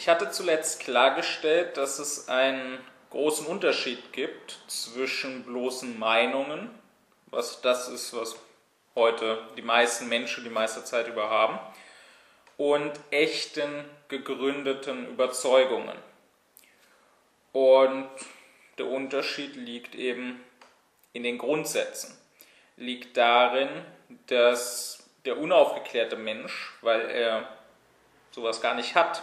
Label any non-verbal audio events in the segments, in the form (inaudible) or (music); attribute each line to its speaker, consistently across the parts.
Speaker 1: Ich hatte zuletzt klargestellt, dass es einen großen Unterschied gibt zwischen bloßen Meinungen, was das ist, was heute die meisten Menschen die meiste Zeit über haben, und echten gegründeten Überzeugungen. Und der Unterschied liegt eben in den Grundsätzen, liegt darin, dass der unaufgeklärte Mensch, weil er sowas gar nicht hat,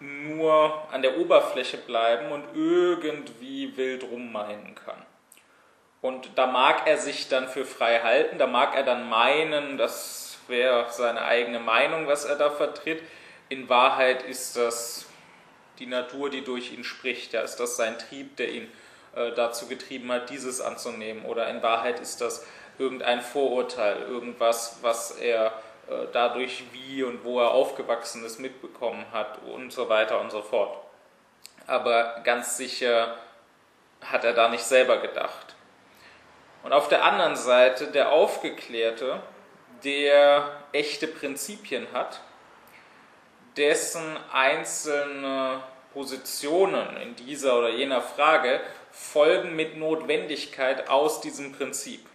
Speaker 1: nur an der Oberfläche bleiben und irgendwie wild rummeinen kann. Und da mag er sich dann für frei halten, da mag er dann meinen, das wäre seine eigene Meinung, was er da vertritt. In Wahrheit ist das die Natur, die durch ihn spricht. Ja, ist das sein Trieb, der ihn äh, dazu getrieben hat, dieses anzunehmen? Oder in Wahrheit ist das irgendein Vorurteil, irgendwas, was er dadurch, wie und wo er aufgewachsen ist, mitbekommen hat und so weiter und so fort. Aber ganz sicher hat er da nicht selber gedacht. Und auf der anderen Seite der Aufgeklärte, der echte Prinzipien hat, dessen einzelne Positionen in dieser oder jener Frage folgen mit Notwendigkeit aus diesem Prinzip.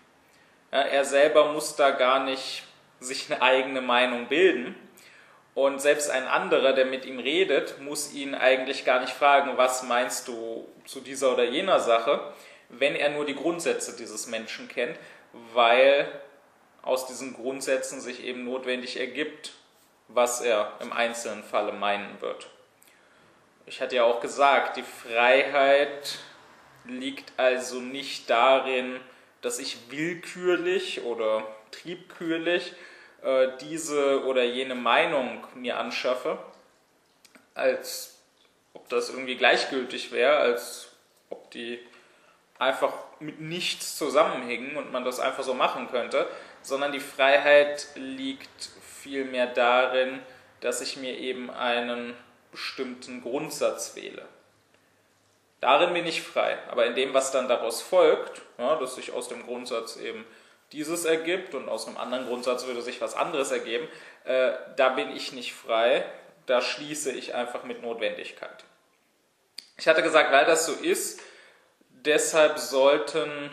Speaker 1: Er selber muss da gar nicht sich eine eigene Meinung bilden. Und selbst ein anderer, der mit ihm redet, muss ihn eigentlich gar nicht fragen, was meinst du zu dieser oder jener Sache, wenn er nur die Grundsätze dieses Menschen kennt, weil aus diesen Grundsätzen sich eben notwendig ergibt, was er im einzelnen Falle meinen wird. Ich hatte ja auch gesagt, die Freiheit liegt also nicht darin, dass ich willkürlich oder triebkürlich äh, diese oder jene Meinung mir anschaffe, als ob das irgendwie gleichgültig wäre, als ob die einfach mit nichts zusammenhängen und man das einfach so machen könnte, sondern die Freiheit liegt vielmehr darin, dass ich mir eben einen bestimmten Grundsatz wähle. Darin bin ich frei. Aber in dem, was dann daraus folgt, ja, dass sich aus dem Grundsatz eben dieses ergibt und aus einem anderen Grundsatz würde sich was anderes ergeben, äh, da bin ich nicht frei. Da schließe ich einfach mit Notwendigkeit. Ich hatte gesagt, weil das so ist, deshalb sollten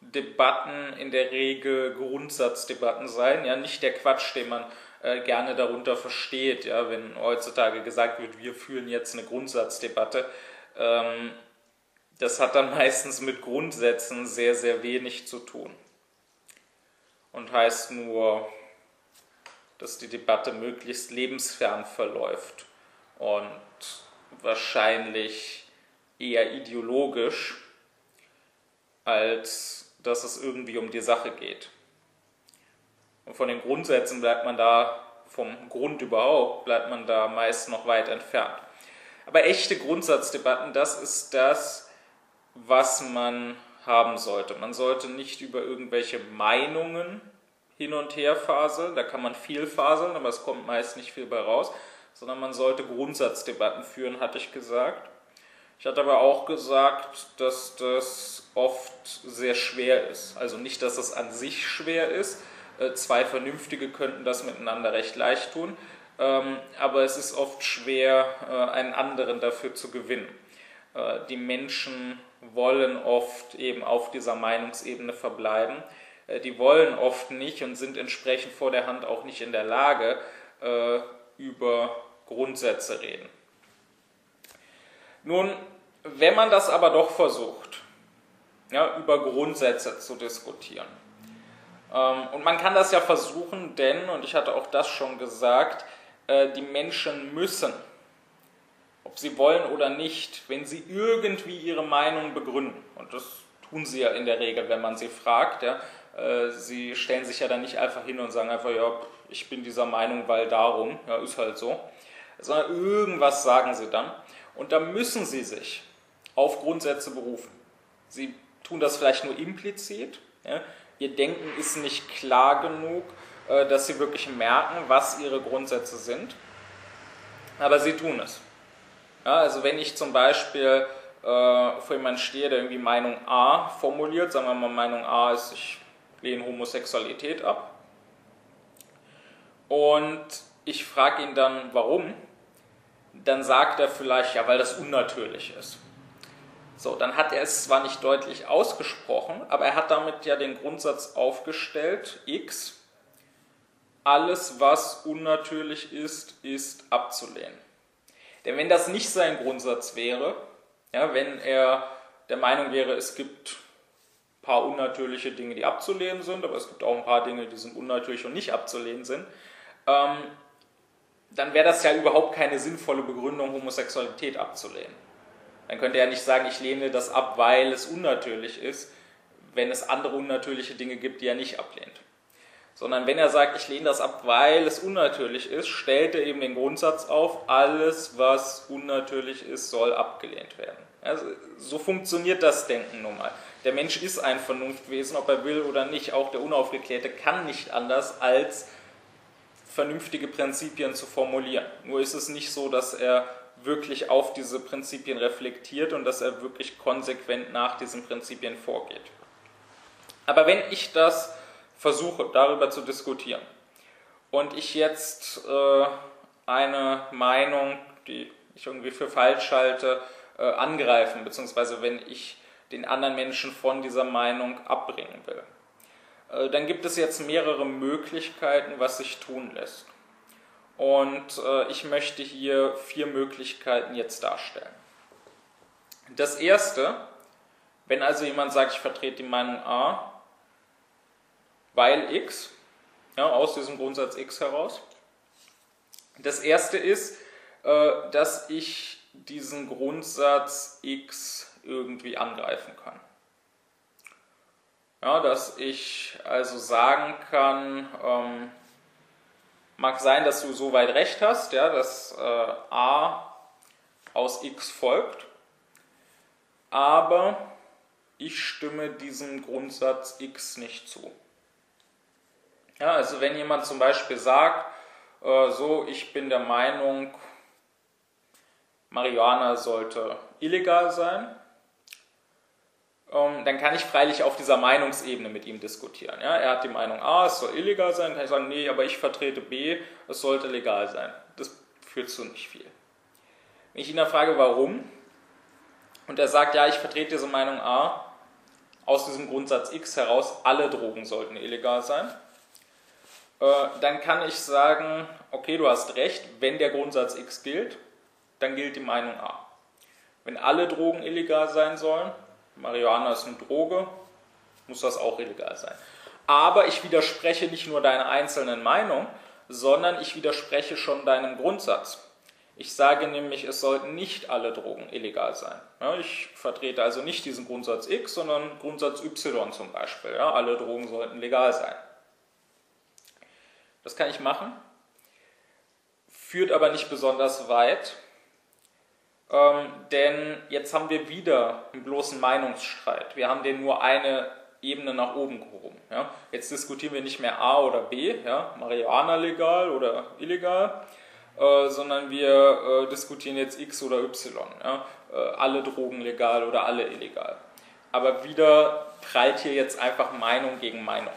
Speaker 1: Debatten in der Regel Grundsatzdebatten sein, ja, nicht der Quatsch, den man äh, gerne darunter versteht, ja, wenn heutzutage gesagt wird, wir führen jetzt eine Grundsatzdebatte. Ähm, das hat dann meistens mit Grundsätzen sehr, sehr wenig zu tun. Und heißt nur, dass die Debatte möglichst lebensfern verläuft und wahrscheinlich eher ideologisch, als dass es irgendwie um die Sache geht. Und von den Grundsätzen bleibt man da, vom Grund überhaupt, bleibt man da meist noch weit entfernt. Aber echte Grundsatzdebatten, das ist das, was man haben sollte. Man sollte nicht über irgendwelche Meinungen hin und her faseln, da kann man viel faseln, aber es kommt meist nicht viel bei raus, sondern man sollte Grundsatzdebatten führen, hatte ich gesagt. Ich hatte aber auch gesagt, dass das oft sehr schwer ist. Also nicht, dass es an sich schwer ist, äh, zwei Vernünftige könnten das miteinander recht leicht tun, ähm, aber es ist oft schwer, äh, einen anderen dafür zu gewinnen. Äh, die Menschen wollen oft eben auf dieser Meinungsebene verbleiben. Die wollen oft nicht und sind entsprechend vor der Hand auch nicht in der Lage, über Grundsätze reden. Nun, wenn man das aber doch versucht, ja, über Grundsätze zu diskutieren, ähm, und man kann das ja versuchen, denn, und ich hatte auch das schon gesagt, äh, die Menschen müssen, ob sie wollen oder nicht, wenn sie irgendwie ihre Meinung begründen, und das tun sie ja in der Regel, wenn man sie fragt, ja, äh, sie stellen sich ja dann nicht einfach hin und sagen einfach, ja, ich bin dieser Meinung, weil darum, ja, ist halt so, sondern irgendwas sagen sie dann. Und da müssen sie sich auf Grundsätze berufen. Sie tun das vielleicht nur implizit, ja, ihr Denken ist nicht klar genug, äh, dass sie wirklich merken, was ihre Grundsätze sind. Aber sie tun es. Ja, also wenn ich zum Beispiel äh, vor jemandem stehe, der irgendwie Meinung A formuliert, sagen wir mal Meinung A ist, ich lehne Homosexualität ab. Und ich frage ihn dann, warum, dann sagt er vielleicht, ja, weil das unnatürlich ist. So, dann hat er es zwar nicht deutlich ausgesprochen, aber er hat damit ja den Grundsatz aufgestellt, x, alles, was unnatürlich ist, ist abzulehnen. Denn wenn das nicht sein Grundsatz wäre, ja, wenn er der Meinung wäre, es gibt ein paar unnatürliche Dinge, die abzulehnen sind, aber es gibt auch ein paar Dinge, die sind unnatürlich und nicht abzulehnen sind, ähm, dann wäre das ja überhaupt keine sinnvolle Begründung, Homosexualität abzulehnen. Dann könnte er nicht sagen, ich lehne das ab, weil es unnatürlich ist, wenn es andere unnatürliche Dinge gibt, die er nicht ablehnt. Sondern wenn er sagt, ich lehne das ab, weil es unnatürlich ist, stellt er eben den Grundsatz auf, alles, was unnatürlich ist, soll abgelehnt werden. Also, so funktioniert das Denken nun mal. Der Mensch ist ein Vernunftwesen, ob er will oder nicht. Auch der Unaufgeklärte kann nicht anders, als vernünftige Prinzipien zu formulieren. Nur ist es nicht so, dass er wirklich auf diese Prinzipien reflektiert und dass er wirklich konsequent nach diesen Prinzipien vorgeht. Aber wenn ich das versuche, darüber zu diskutieren und ich jetzt äh, eine Meinung, die ich irgendwie für falsch halte, äh, angreifen, beziehungsweise wenn ich den anderen Menschen von dieser Meinung abbringen will, äh, dann gibt es jetzt mehrere Möglichkeiten, was sich tun lässt. Und äh, ich möchte hier vier Möglichkeiten jetzt darstellen. Das erste, wenn also jemand sagt, ich vertrete die Meinung A, weil X, ja, aus diesem Grundsatz X heraus. Das erste ist, äh, dass ich diesen Grundsatz X irgendwie angreifen kann. Ja, dass ich also sagen kann, ähm, Mag sein, dass du soweit recht hast, ja, dass äh, a aus x folgt, aber ich stimme diesem Grundsatz x nicht zu. Ja, also wenn jemand zum Beispiel sagt, äh, so, ich bin der Meinung, Marihuana sollte illegal sein, ähm, dann kann ich freilich auf dieser Meinungsebene mit ihm diskutieren. Ja? Er hat die Meinung A, es soll illegal sein, dann kann ich sagen, nee, aber ich vertrete B, es sollte legal sein. Das führt zu nicht viel. Wenn ich ihn dann frage, warum, und er sagt, ja, ich vertrete diese Meinung A, aus diesem Grundsatz X heraus, alle Drogen sollten illegal sein, dann kann ich sagen, okay, du hast recht, wenn der Grundsatz X gilt, dann gilt die Meinung A. Wenn alle Drogen illegal sein sollen, Marihuana ist eine Droge, muss das auch illegal sein. Aber ich widerspreche nicht nur deiner einzelnen Meinung, sondern ich widerspreche schon deinem Grundsatz. Ich sage nämlich, es sollten nicht alle Drogen illegal sein. Ja, ich vertrete also nicht diesen Grundsatz X, sondern Grundsatz Y zum Beispiel. Ja, alle Drogen sollten legal sein. Das kann ich machen, führt aber nicht besonders weit, ähm, denn jetzt haben wir wieder einen bloßen Meinungsstreit. Wir haben den nur eine Ebene nach oben gehoben. Ja? Jetzt diskutieren wir nicht mehr A oder B, ja? Marihuana legal oder illegal, äh, sondern wir äh, diskutieren jetzt X oder Y. Ja? Äh, alle Drogen legal oder alle illegal. Aber wieder prallt hier jetzt einfach Meinung gegen Meinung.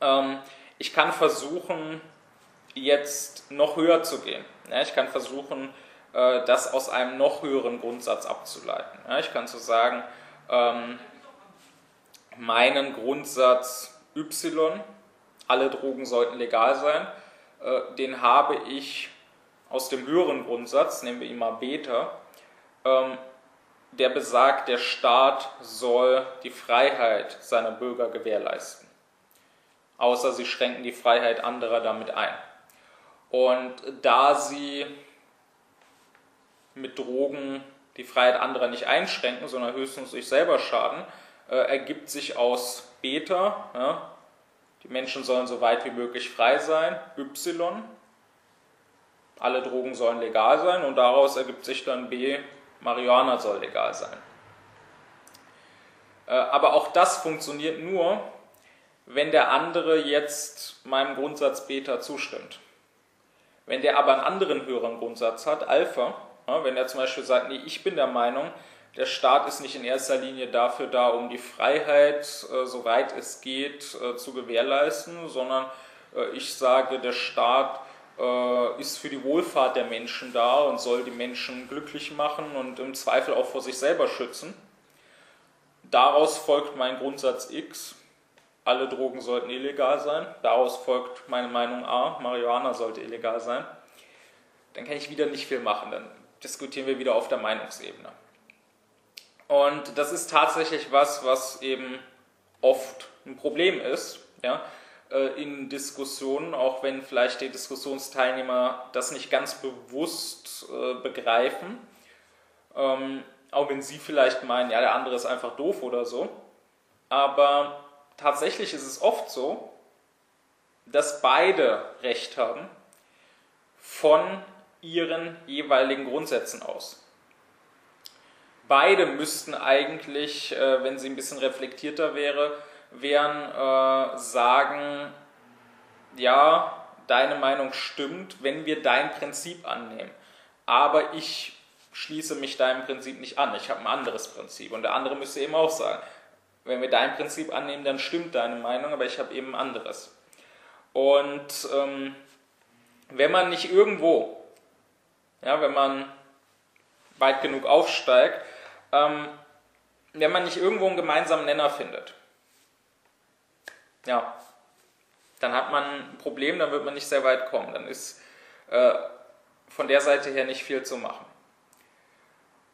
Speaker 1: Ähm, ich kann versuchen, jetzt noch höher zu gehen. Ich kann versuchen, äh, das aus einem noch höheren Grundsatz abzuleiten. Ich kann so sagen, ähm, meinen Grundsatz Y, alle Drogen sollten legal sein, äh, den habe ich aus dem höheren Grundsatz, nehmen wir ihn mal Beta, ähm, der besagt, der Staat soll die Freiheit seiner Bürger gewährleisten. Außer sie schränken die Freiheit anderer damit ein. Und da sie mit Drogen die Freiheit anderer nicht einschränken, sondern höchstens sich selber schaden, äh, ergibt sich aus Beta, ja, die Menschen sollen so weit wie möglich frei sein, Y, alle Drogen sollen legal sein und daraus ergibt sich dann B, Marihuana soll legal sein. Äh, aber auch das funktioniert nur, wenn der andere jetzt meinem Grundsatz Beta zustimmt. Wenn der aber einen anderen höheren Grundsatz hat, Alpha, wenn er zum Beispiel sagt, nee, ich bin der Meinung, der Staat ist nicht in erster Linie dafür da, um die Freiheit, äh, soweit es geht, äh, zu gewährleisten, sondern äh, ich sage, der Staat ist für die Wohlfahrt der Menschen da und soll die Menschen glücklich machen und im Zweifel auch vor sich selber schützen. Daraus folgt mein Grundsatz X, alle Drogen sollten illegal sein. Daraus folgt meine Meinung A, Marihuana sollte illegal sein. Dann kann ich wieder nicht viel machen, dann diskutieren wir wieder auf der Meinungsebene. Und das ist tatsächlich was, was eben oft ein Problem ist, ja, äh, in Diskussionen, auch wenn vielleicht die Diskussionsteilnehmer das nicht ganz bewusst äh, begreifen. Ähm, auch wenn sie vielleicht meinen, ja, der andere ist einfach doof oder so. Aber tatsächlich ist es oft so, dass beide Recht haben von ihren jeweiligen Grundsätzen aus. Beide müssten eigentlich, äh, wenn sie ein bisschen reflektierter wäre, wären, äh, sagen, ja, deine Meinung stimmt, wenn wir dein Prinzip annehmen. Aber ich schließe mich deinem Prinzip nicht an. Ich habe ein anderes Prinzip. Und der andere müsste eben auch sagen, wenn wir dein Prinzip annehmen, dann stimmt deine Meinung, aber ich habe eben anderes. Und ähm, wenn man nicht irgendwo, ja, wenn man weit genug aufsteigt, ähm, wenn man nicht irgendwo einen gemeinsamen Nenner findet, ja, dann hat man ein Problem, dann wird man nicht sehr weit kommen. Dann ist äh, von der Seite her nicht viel zu machen.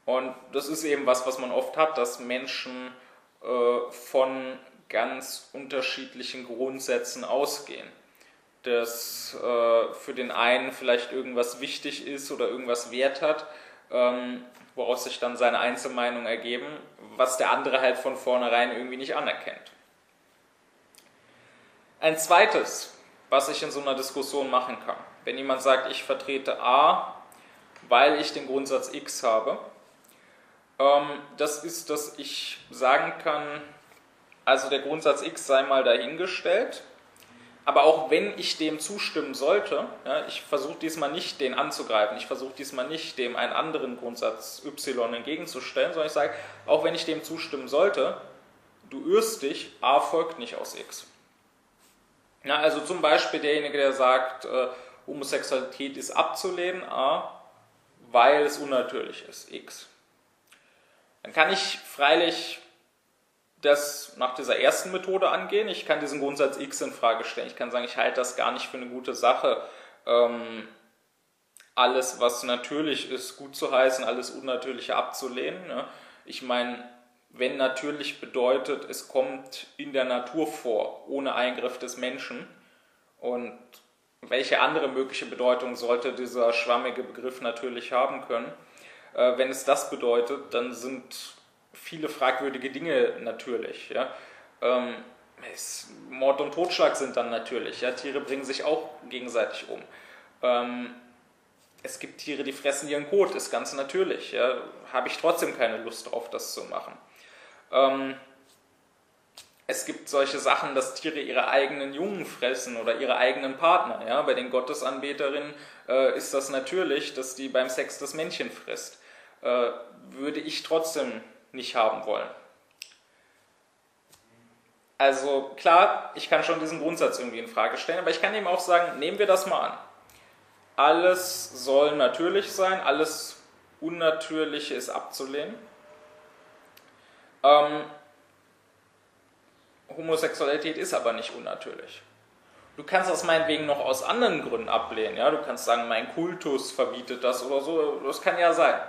Speaker 1: Und das ist eben was, was man oft hat, dass Menschen äh, von ganz unterschiedlichen Grundsätzen ausgehen. Dass äh, für den einen vielleicht irgendwas wichtig ist oder irgendwas Wert hat, ähm, woraus sich dann seine Einzelmeinung ergeben, was der andere halt von vornherein irgendwie nicht anerkennt. Ein zweites, was ich in so einer Diskussion machen kann, wenn jemand sagt, ich vertrete A, weil ich den Grundsatz X habe, das ist, dass ich sagen kann, also der Grundsatz X sei mal dahingestellt, aber auch wenn ich dem zustimmen sollte, ja, ich versuche diesmal nicht den anzugreifen, ich versuche diesmal nicht dem einen anderen Grundsatz Y entgegenzustellen, sondern ich sage, auch wenn ich dem zustimmen sollte, du irrst dich, A folgt nicht aus X. Ja, also zum Beispiel derjenige, der sagt, äh, Homosexualität ist abzulehnen, A, weil es unnatürlich ist, X. Dann kann ich freilich das nach dieser ersten Methode angehen. Ich kann diesen Grundsatz X in Frage stellen. Ich kann sagen, ich halte das gar nicht für eine gute Sache. Ähm, alles, was natürlich ist, gut zu heißen, alles Unnatürliche abzulehnen. Ne? Ich meine, wenn natürlich bedeutet, es kommt in der Natur vor, ohne Eingriff des Menschen. Und welche andere mögliche Bedeutung sollte dieser schwammige Begriff natürlich haben können? Äh, wenn es das bedeutet, dann sind viele fragwürdige Dinge natürlich. Ja? Ähm, es, Mord und Totschlag sind dann natürlich. Ja? Tiere bringen sich auch gegenseitig um. Ähm, es gibt Tiere, die fressen ihren Kot, ist ganz natürlich. Ja? Habe ich trotzdem keine Lust drauf, das zu machen. Ähm, es gibt solche Sachen, dass Tiere ihre eigenen Jungen fressen oder ihre eigenen Partner. Ja? Bei den Gottesanbeterinnen äh, ist das natürlich, dass die beim Sex das Männchen frisst. Äh, würde ich trotzdem nicht haben wollen. Also klar, ich kann schon diesen Grundsatz irgendwie in Frage stellen, aber ich kann eben auch sagen, nehmen wir das mal an. Alles soll natürlich sein, alles Unnatürliche ist abzulehnen. Ähm, Homosexualität ist aber nicht unnatürlich. Du kannst das meinetwegen noch aus anderen Gründen ablehnen. Ja? Du kannst sagen, mein Kultus verbietet das oder so. Das kann ja sein.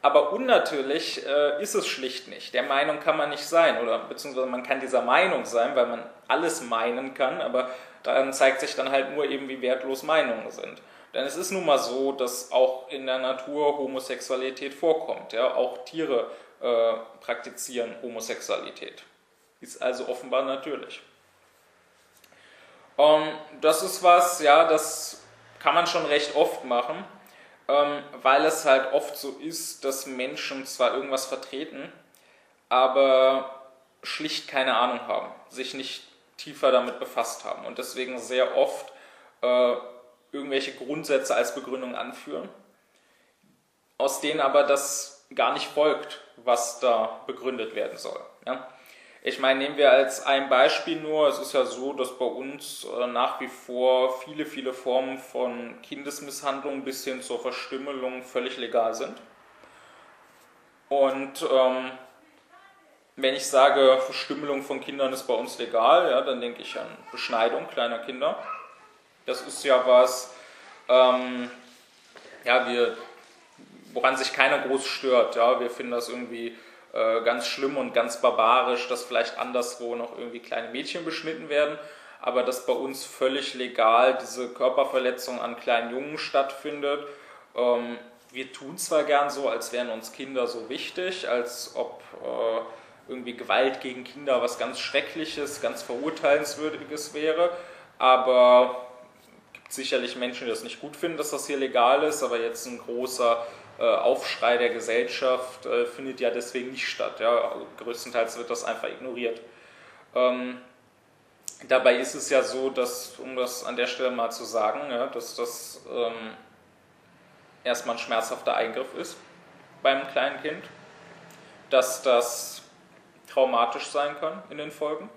Speaker 1: Aber unnatürlich äh, ist es schlicht nicht. Der Meinung kann man nicht sein. Oder beziehungsweise man kann dieser Meinung sein, weil man alles meinen kann. Aber dann zeigt sich dann halt nur eben, wie wertlos Meinungen sind. Denn es ist nun mal so, dass auch in der Natur Homosexualität vorkommt. Ja? Auch Tiere äh, praktizieren Homosexualität. Ist also offenbar natürlich. Ähm, das ist was, ja, das kann man schon recht oft machen, ähm, weil es halt oft so ist, dass Menschen zwar irgendwas vertreten, aber schlicht keine Ahnung haben, sich nicht tiefer damit befasst haben und deswegen sehr oft äh, irgendwelche Grundsätze als Begründung anführen, aus denen aber das gar nicht folgt, was da begründet werden soll. Ja? Ich meine, nehmen wir als ein Beispiel nur, es ist ja so, dass bei uns äh, nach wie vor viele, viele Formen von Kindesmisshandlung bis hin zur Verstümmelung völlig legal sind. Und ähm, wenn ich sage, Verstümmelung von Kindern ist bei uns legal, ja, dann denke ich an Beschneidung kleiner Kinder. Das ist ja was, ähm, ja, wir, woran sich keiner groß stört. Ja. Wir finden das irgendwie äh, ganz schlimm und ganz barbarisch, dass vielleicht anderswo noch irgendwie kleine Mädchen beschnitten werden, aber dass bei uns völlig legal diese Körperverletzung an kleinen Jungen stattfindet. Ähm, wir tun zwar gern so, als wären uns Kinder so wichtig, als ob äh, irgendwie Gewalt gegen Kinder was ganz Schreckliches, ganz Verurteilenswürdiges wäre, aber es gibt sicherlich Menschen, die das nicht gut finden, dass das hier legal ist, aber jetzt ein großer Aufschrei der Gesellschaft äh, findet ja deswegen nicht statt. Ja? Größtenteils wird das einfach ignoriert. Ähm, dabei ist es ja so, dass, um das an der Stelle mal zu sagen, ja, dass das ähm, erstmal ein schmerzhafter Eingriff ist beim kleinen Kind, dass das traumatisch sein kann in den Folgen,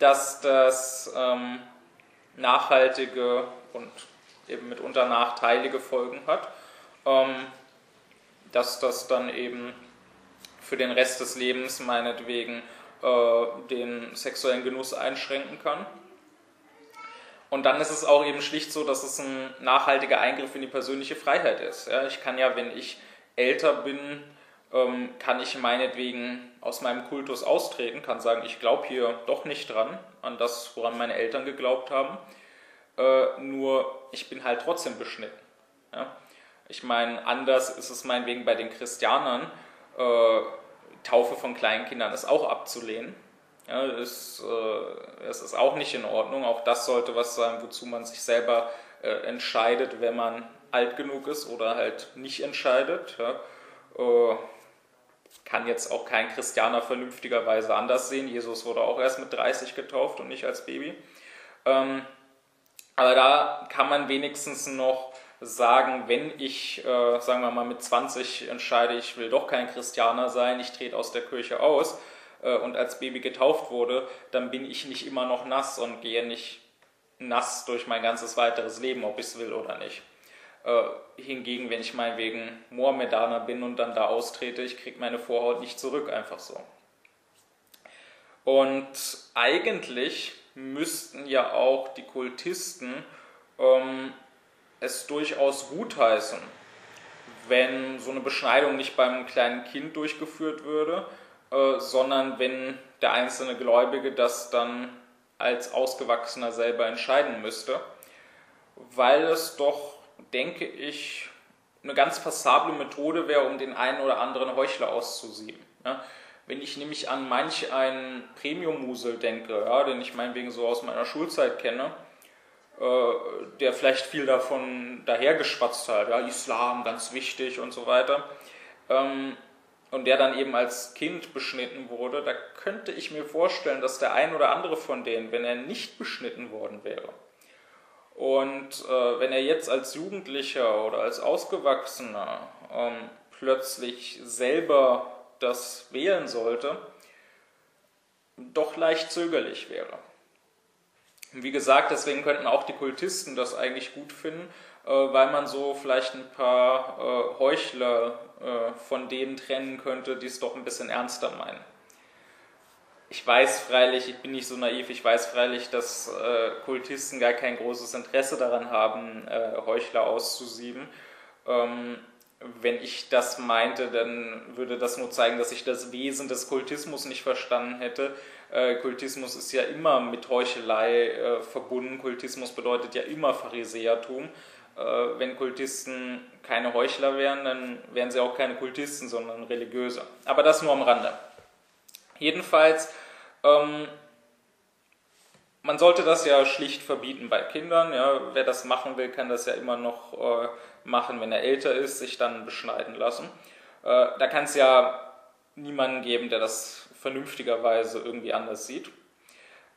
Speaker 1: dass das ähm, nachhaltige und eben mitunter nachteilige Folgen hat dass das dann eben für den Rest des Lebens meinetwegen äh, den sexuellen Genuss einschränken kann. Und dann ist es auch eben schlicht so, dass es ein nachhaltiger Eingriff in die persönliche Freiheit ist. Ja, ich kann ja, wenn ich älter bin, ähm, kann ich meinetwegen aus meinem Kultus austreten, kann sagen, ich glaube hier doch nicht dran, an das, woran meine Eltern geglaubt haben. Äh, nur ich bin halt trotzdem beschnitten. Ja? Ich meine, anders ist es meinetwegen bei den Christianern, äh, Taufe von Kleinkindern ist auch abzulehnen. Ja, ist, äh, es ist auch nicht in Ordnung. Auch das sollte was sein, wozu man sich selber äh, entscheidet, wenn man alt genug ist oder halt nicht entscheidet. Ja. Äh, kann jetzt auch kein Christianer vernünftigerweise anders sehen. Jesus wurde auch erst mit 30 getauft und nicht als Baby. Ähm, aber da kann man wenigstens noch sagen, wenn ich, äh, sagen wir mal, mit 20 entscheide, ich will doch kein Christianer sein, ich trete aus der Kirche aus äh, und als Baby getauft wurde, dann bin ich nicht immer noch nass und gehe nicht nass durch mein ganzes weiteres Leben, ob ich es will oder nicht. Äh, hingegen, wenn ich meinetwegen Mohammedaner bin und dann da austrete, ich kriege meine Vorhaut nicht zurück, einfach so. Und eigentlich müssten ja auch die Kultisten ähm, es durchaus gutheißen, wenn so eine Beschneidung nicht beim kleinen Kind durchgeführt würde, äh, sondern wenn der einzelne Gläubige das dann als Ausgewachsener selber entscheiden müsste, weil es doch, denke ich, eine ganz passable Methode wäre, um den einen oder anderen Heuchler auszusieben. Ja? Wenn ich nämlich an manch einen Premium-Musel denke, ja, den ich meinetwegen so aus meiner Schulzeit kenne, der vielleicht viel davon dahergeschwatzt hat, ja, Islam ganz wichtig und so weiter, ähm, und der dann eben als Kind beschnitten wurde, da könnte ich mir vorstellen, dass der ein oder andere von denen, wenn er nicht beschnitten worden wäre, und äh, wenn er jetzt als Jugendlicher oder als Ausgewachsener ähm, plötzlich selber das wählen sollte, doch leicht zögerlich wäre. Wie gesagt, deswegen könnten auch die Kultisten das eigentlich gut finden, äh, weil man so vielleicht ein paar äh, Heuchler äh, von denen trennen könnte, die es doch ein bisschen ernster meinen. Ich weiß freilich, ich bin nicht so naiv, ich weiß freilich, dass Kultisten gar kein großes Interesse daran haben, Heuchler auszusieben. Ähm, wenn ich das meinte, dann würde das nur zeigen, dass ich das Wesen des Kultismus nicht verstanden hätte äh, Kultismus ist ja immer mit Heuchelei äh, verbunden. Kultismus bedeutet ja immer Pharisäertum. Äh, wenn Kultisten keine Heuchler wären, dann wären sie auch keine Kultisten, sondern Religiöse. Aber das nur am Rande. Jedenfalls, ähm, man sollte das ja schlicht verbieten bei Kindern. Ja. Wer das machen will, kann das ja immer noch äh, machen, wenn er älter ist, sich dann beschneiden lassen. Äh, da kann es ja niemanden geben, der das vernünftigerweise irgendwie anders sieht.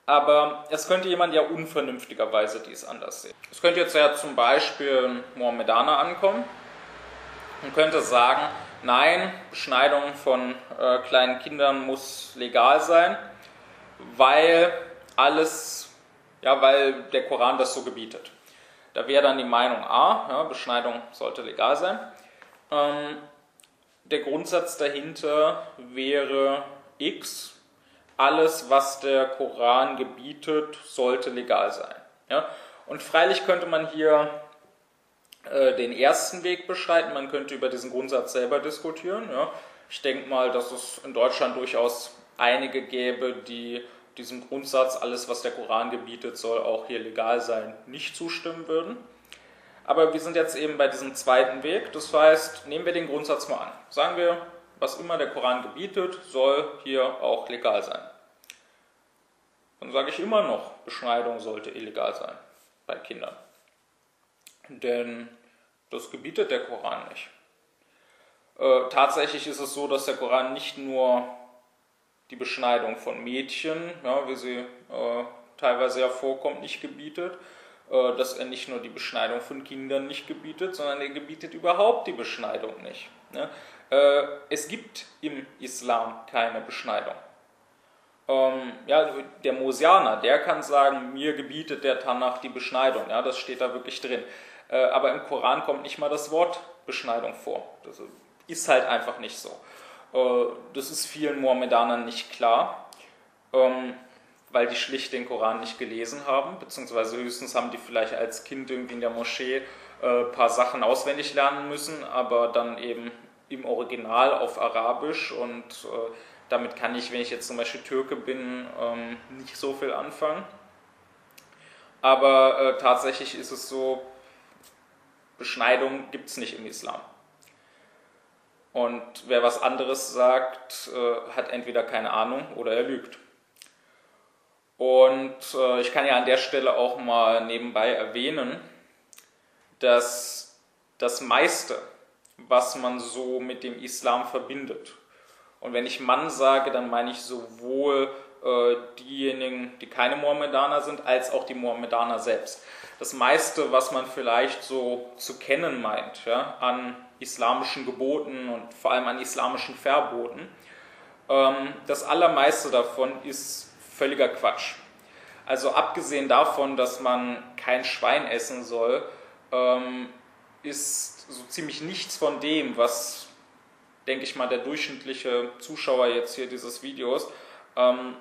Speaker 1: Aber es könnte jemand ja unvernünftigerweise dies anders sehen. Es könnte jetzt ja zum Beispiel ein Mohammedaner ankommen und könnte sagen, nein, Beschneidung von äh, kleinen Kindern muss legal sein, weil alles, ja, weil der Koran das so gebietet. Da wäre dann die Meinung A, ja, Beschneidung sollte legal sein. Ähm, der Grundsatz dahinter wäre X, alles, was der Koran gebietet, sollte legal sein. Ja? Und freilich könnte man hier äh, den ersten Weg beschreiten, man könnte über diesen Grundsatz selber diskutieren. Ja? Ich denke mal, dass es in Deutschland durchaus einige gäbe, die diesem Grundsatz, alles was der Koran gebietet, soll auch hier legal sein, nicht zustimmen würden. Aber wir sind jetzt eben bei diesem zweiten Weg. Das heißt, nehmen wir den Grundsatz mal an. Sagen wir, was immer der Koran gebietet, soll hier auch legal sein. Dann sage ich immer noch, Beschneidung sollte illegal sein bei Kindern. Denn das gebietet der Koran nicht. Äh, tatsächlich ist es so, dass der Koran nicht nur die Beschneidung von Mädchen, ja, wie sie äh, teilweise ja vorkommt, nicht gebietet, äh, dass er nicht nur die Beschneidung von Kindern nicht gebietet, sondern er gebietet überhaupt die Beschneidung nicht. Ne? Äh, es gibt im Islam keine Beschneidung. Ähm, ja, der Mosianer, der kann sagen, mir gebietet der Tanach die Beschneidung, ja, das steht da wirklich drin. Äh, aber im Koran kommt nicht mal das Wort Beschneidung vor. Das ist halt einfach nicht so. das ist vielen Mohammedanern nicht klar. Ähm, weil die schlicht den Koran nicht gelesen haben, beziehungsweise höchstens haben die vielleicht als Kind irgendwie in der Moschee ein äh, paar Sachen auswendig lernen müssen, aber dann eben im Original auf Arabisch und äh, damit kann ich, wenn ich jetzt zum Beispiel Türke bin, ähm, nicht so viel anfangen. Aber äh, tatsächlich ist es so, Beschneidung gibt es nicht im Islam. Und wer was anderes sagt, äh, hat entweder keine Ahnung oder er lügt. Und äh, ich kann ja an der Stelle auch mal nebenbei erwähnen, dass das meiste, was man so mit dem Islam verbindet, und wenn ich Mann sage, dann meine ich sowohl äh, diejenigen, die keine Mohammedaner sind, als auch die Mohammedaner selbst. Das meiste, was man vielleicht so zu kennen meint, ja, an islamischen Geboten und vor allem an islamischen Verboten, ähm, das allermeiste davon ist völliger Quatsch. Also abgesehen davon, dass man kein Schwein essen soll, ähm, ist so ziemlich nichts von dem, was, denke ich mal, der durchschnittliche Zuschauer jetzt hier dieses Videos ähm,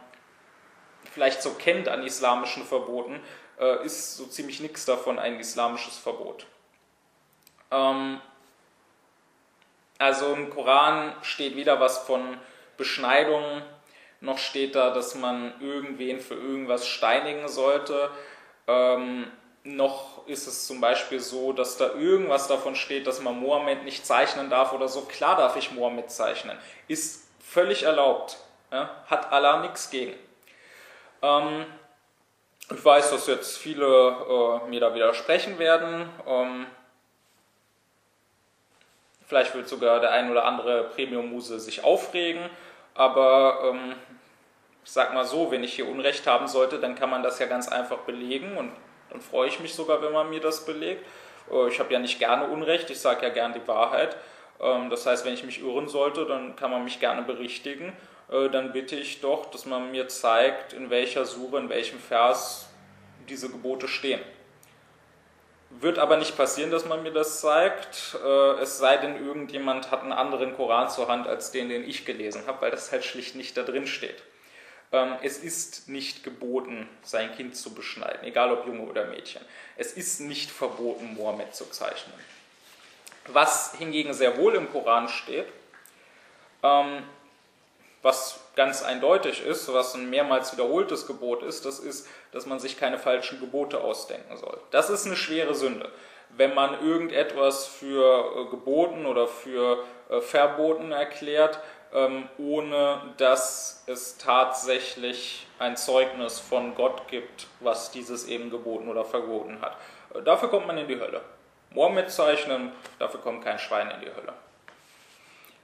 Speaker 1: vielleicht so kennt an islamischen Verboten, äh, ist so ziemlich nichts davon ein islamisches Verbot. Ähm, also im Koran steht weder was von Beschneidungen, noch steht da, dass man irgendwen für irgendwas steinigen sollte. Ähm, noch ist es zum Beispiel so, dass da irgendwas davon steht, dass man Mohammed nicht zeichnen darf oder so. Klar darf ich Mohammed zeichnen. Ist völlig erlaubt. Ja? Hat Allah nichts gegen. Ähm, ich weiß, dass jetzt viele äh, mir da widersprechen werden. Ähm, vielleicht wird sogar der ein oder andere Premium-Muse sich aufregen. Aber ähm, ich sag mal so, wenn ich hier Unrecht haben sollte, dann kann man das ja ganz einfach belegen und dann freue ich mich sogar, wenn man mir das belegt. Äh, ich habe ja nicht gerne Unrecht, ich sage ja gern die Wahrheit. Ähm, das heißt, wenn ich mich irren sollte, dann kann man mich gerne berichtigen. Äh, dann bitte ich doch, dass man mir zeigt, in welcher Sure, in welchem Vers diese Gebote stehen. Wird aber nicht passieren, dass man mir das zeigt, äh, es sei denn, irgendjemand hat einen anderen Koran zur Hand als den, den ich gelesen habe, weil das halt schlicht nicht da drin steht. Ähm, es ist nicht geboten, sein Kind zu beschneiden, egal ob Junge oder Mädchen. Es ist nicht verboten, Mohammed zu zeichnen. Was hingegen sehr wohl im Koran steht, ähm, was ganz eindeutig ist, was ein mehrmals wiederholtes Gebot ist, das ist, dass man sich keine falschen Gebote ausdenken soll. Das ist eine schwere Sünde. Wenn man irgendetwas für äh, geboten oder für äh, verboten erklärt, ähm, ohne dass es tatsächlich ein Zeugnis von Gott gibt, was dieses eben geboten oder verboten hat. Äh, dafür kommt man in die Hölle. Mohammed zeichnen, dafür kommt kein Schwein in die Hölle.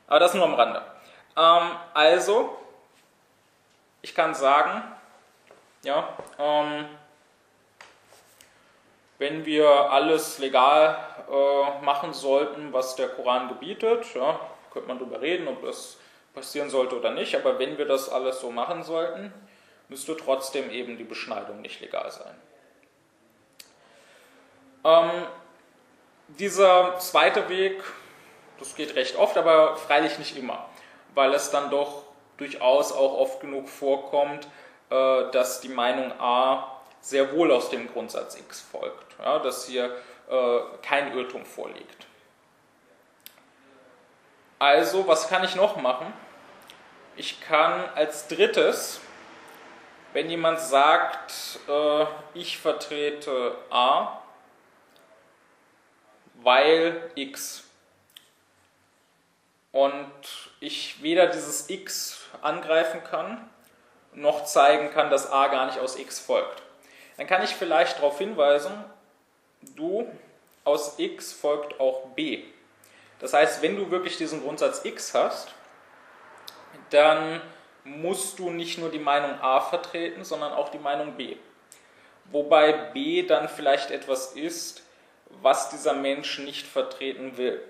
Speaker 1: Aber das nur am Rande. Ähm, also, ich kann sagen, ja, ähm, wenn wir alles legal äh, machen sollten, was der Koran gebietet, ja, könnte man darüber reden, ob das passieren sollte oder nicht, aber wenn wir das alles so machen sollten, müsste trotzdem eben die Beschneidung nicht legal sein. Ähm, dieser zweite Weg, das geht recht oft, aber freilich nicht immer, weil es dann doch durchaus auch oft genug vorkommt, äh, dass die Meinung A sehr wohl aus dem Grundsatz X folgt, ja, dass hier äh, kein Irrtum vorliegt. Also, was kann ich noch machen? Ich kann als drittes, wenn jemand sagt, äh, ich vertrete A, weil X, und ich weder dieses X angreifen kann, noch zeigen kann, dass A gar nicht aus X folgt. Dann kann ich vielleicht darauf hinweisen, du, aus X folgt auch B. Das heißt, wenn du wirklich diesen Grundsatz X hast, dann musst du nicht nur die Meinung A vertreten, sondern auch die Meinung B. Wobei B dann vielleicht etwas ist, was dieser Mensch nicht vertreten will.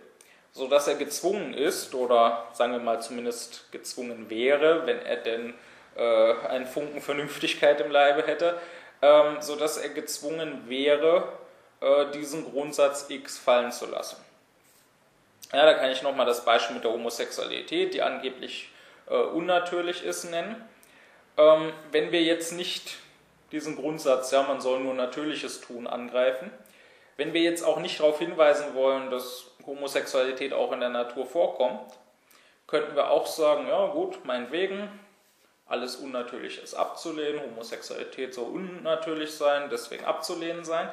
Speaker 1: Sodass er gezwungen ist, oder sagen wir mal zumindest gezwungen wäre, wenn er denn äh, einen Funken Vernünftigkeit im Leibe hätte, ähm, sodass er gezwungen wäre, äh, diesen Grundsatz X fallen zu lassen. Ja, da kann ich nochmal das Beispiel mit der Homosexualität, die angeblich äh, unnatürlich ist, nennen. Ähm, wenn wir jetzt nicht diesen Grundsatz, ja, man soll nur Natürliches tun, angreifen, wenn wir jetzt auch nicht darauf hinweisen wollen, dass Homosexualität auch in der Natur vorkommt, könnten wir auch sagen, ja gut, meinetwegen, alles Unnatürliche ist abzulehnen, Homosexualität soll unnatürlich sein, deswegen abzulehnen sein.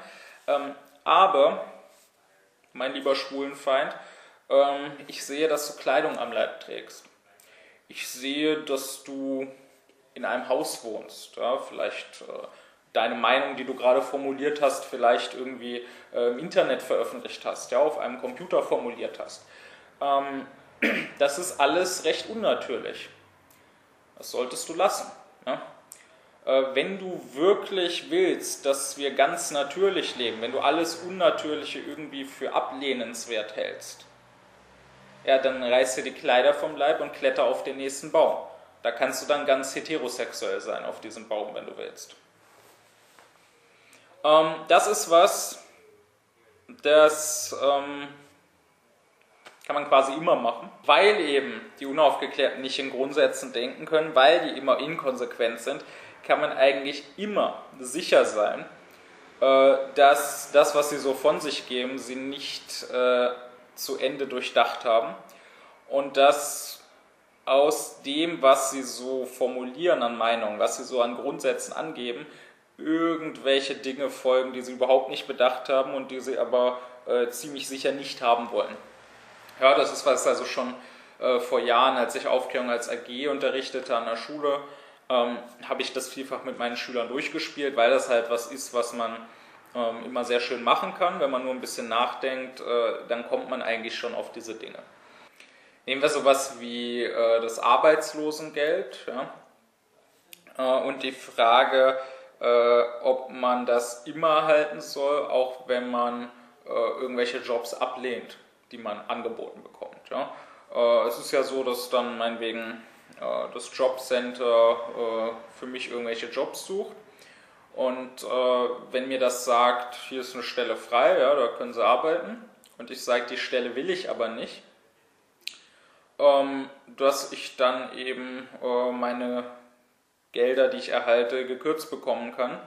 Speaker 1: Ähm, aber, mein lieber Schwulenfeind, ähm, ich sehe, dass du Kleidung am Leib trägst. Ich sehe, dass du in einem Haus wohnst. Ja, vielleicht äh, deine Meinung, die du gerade formuliert hast, vielleicht irgendwie äh, im Internet veröffentlicht hast, ja, auf einem Computer formuliert hast. Ähm, (clears throat) das ist alles recht unnatürlich. Das solltest du lassen. Ja? Äh, wenn du wirklich willst, dass wir ganz natürlich leben, wenn du alles Unnatürliche irgendwie für ablehnenswert hältst, ja, dann reiß dir die Kleider vom Leib und kletter auf den nächsten Baum. Da kannst du dann ganz heterosexuell sein auf diesem Baum, wenn du willst. Ähm, das ist was, das ähm, kann man quasi immer machen, weil eben die Unaufgeklärten nicht in Grundsätzen denken können, weil die immer inkonsequent sind, kann man eigentlich immer sicher sein, äh, dass das, was sie so von sich geben, sie nicht äh, zu Ende durchdacht haben und dass aus dem, was sie so formulieren an Meinungen, was sie so an Grundsätzen angeben, irgendwelche Dinge folgen, die sie überhaupt nicht bedacht haben und die sie aber äh, ziemlich sicher nicht haben wollen. Ja, das ist was also schon äh, vor Jahren, als ich Aufklärung als AG unterrichtete an der Schule, ähm, habe ich das vielfach mit meinen Schülern durchgespielt, weil das halt was ist, was man ähm, immer sehr schön machen kann. Wenn man nur ein bisschen nachdenkt, äh, dann kommt man eigentlich schon auf diese Dinge. Nehmen wir sowas wie äh, das Arbeitslosengeld ja? äh, und die Frage, äh, ob man das immer halten soll, auch wenn man äh, irgendwelche Jobs ablehnt, die man angeboten bekommt. Ja? Äh, es ist ja so, dass dann meinetwegen das Jobcenter für mich irgendwelche Jobs sucht und äh, wenn mir das sagt, hier ist eine Stelle frei, ja, da können Sie arbeiten, und ich sage, die Stelle will ich aber nicht, ähm, dass ich dann eben äh, meine Gelder, die ich erhalte, gekürzt bekommen kann.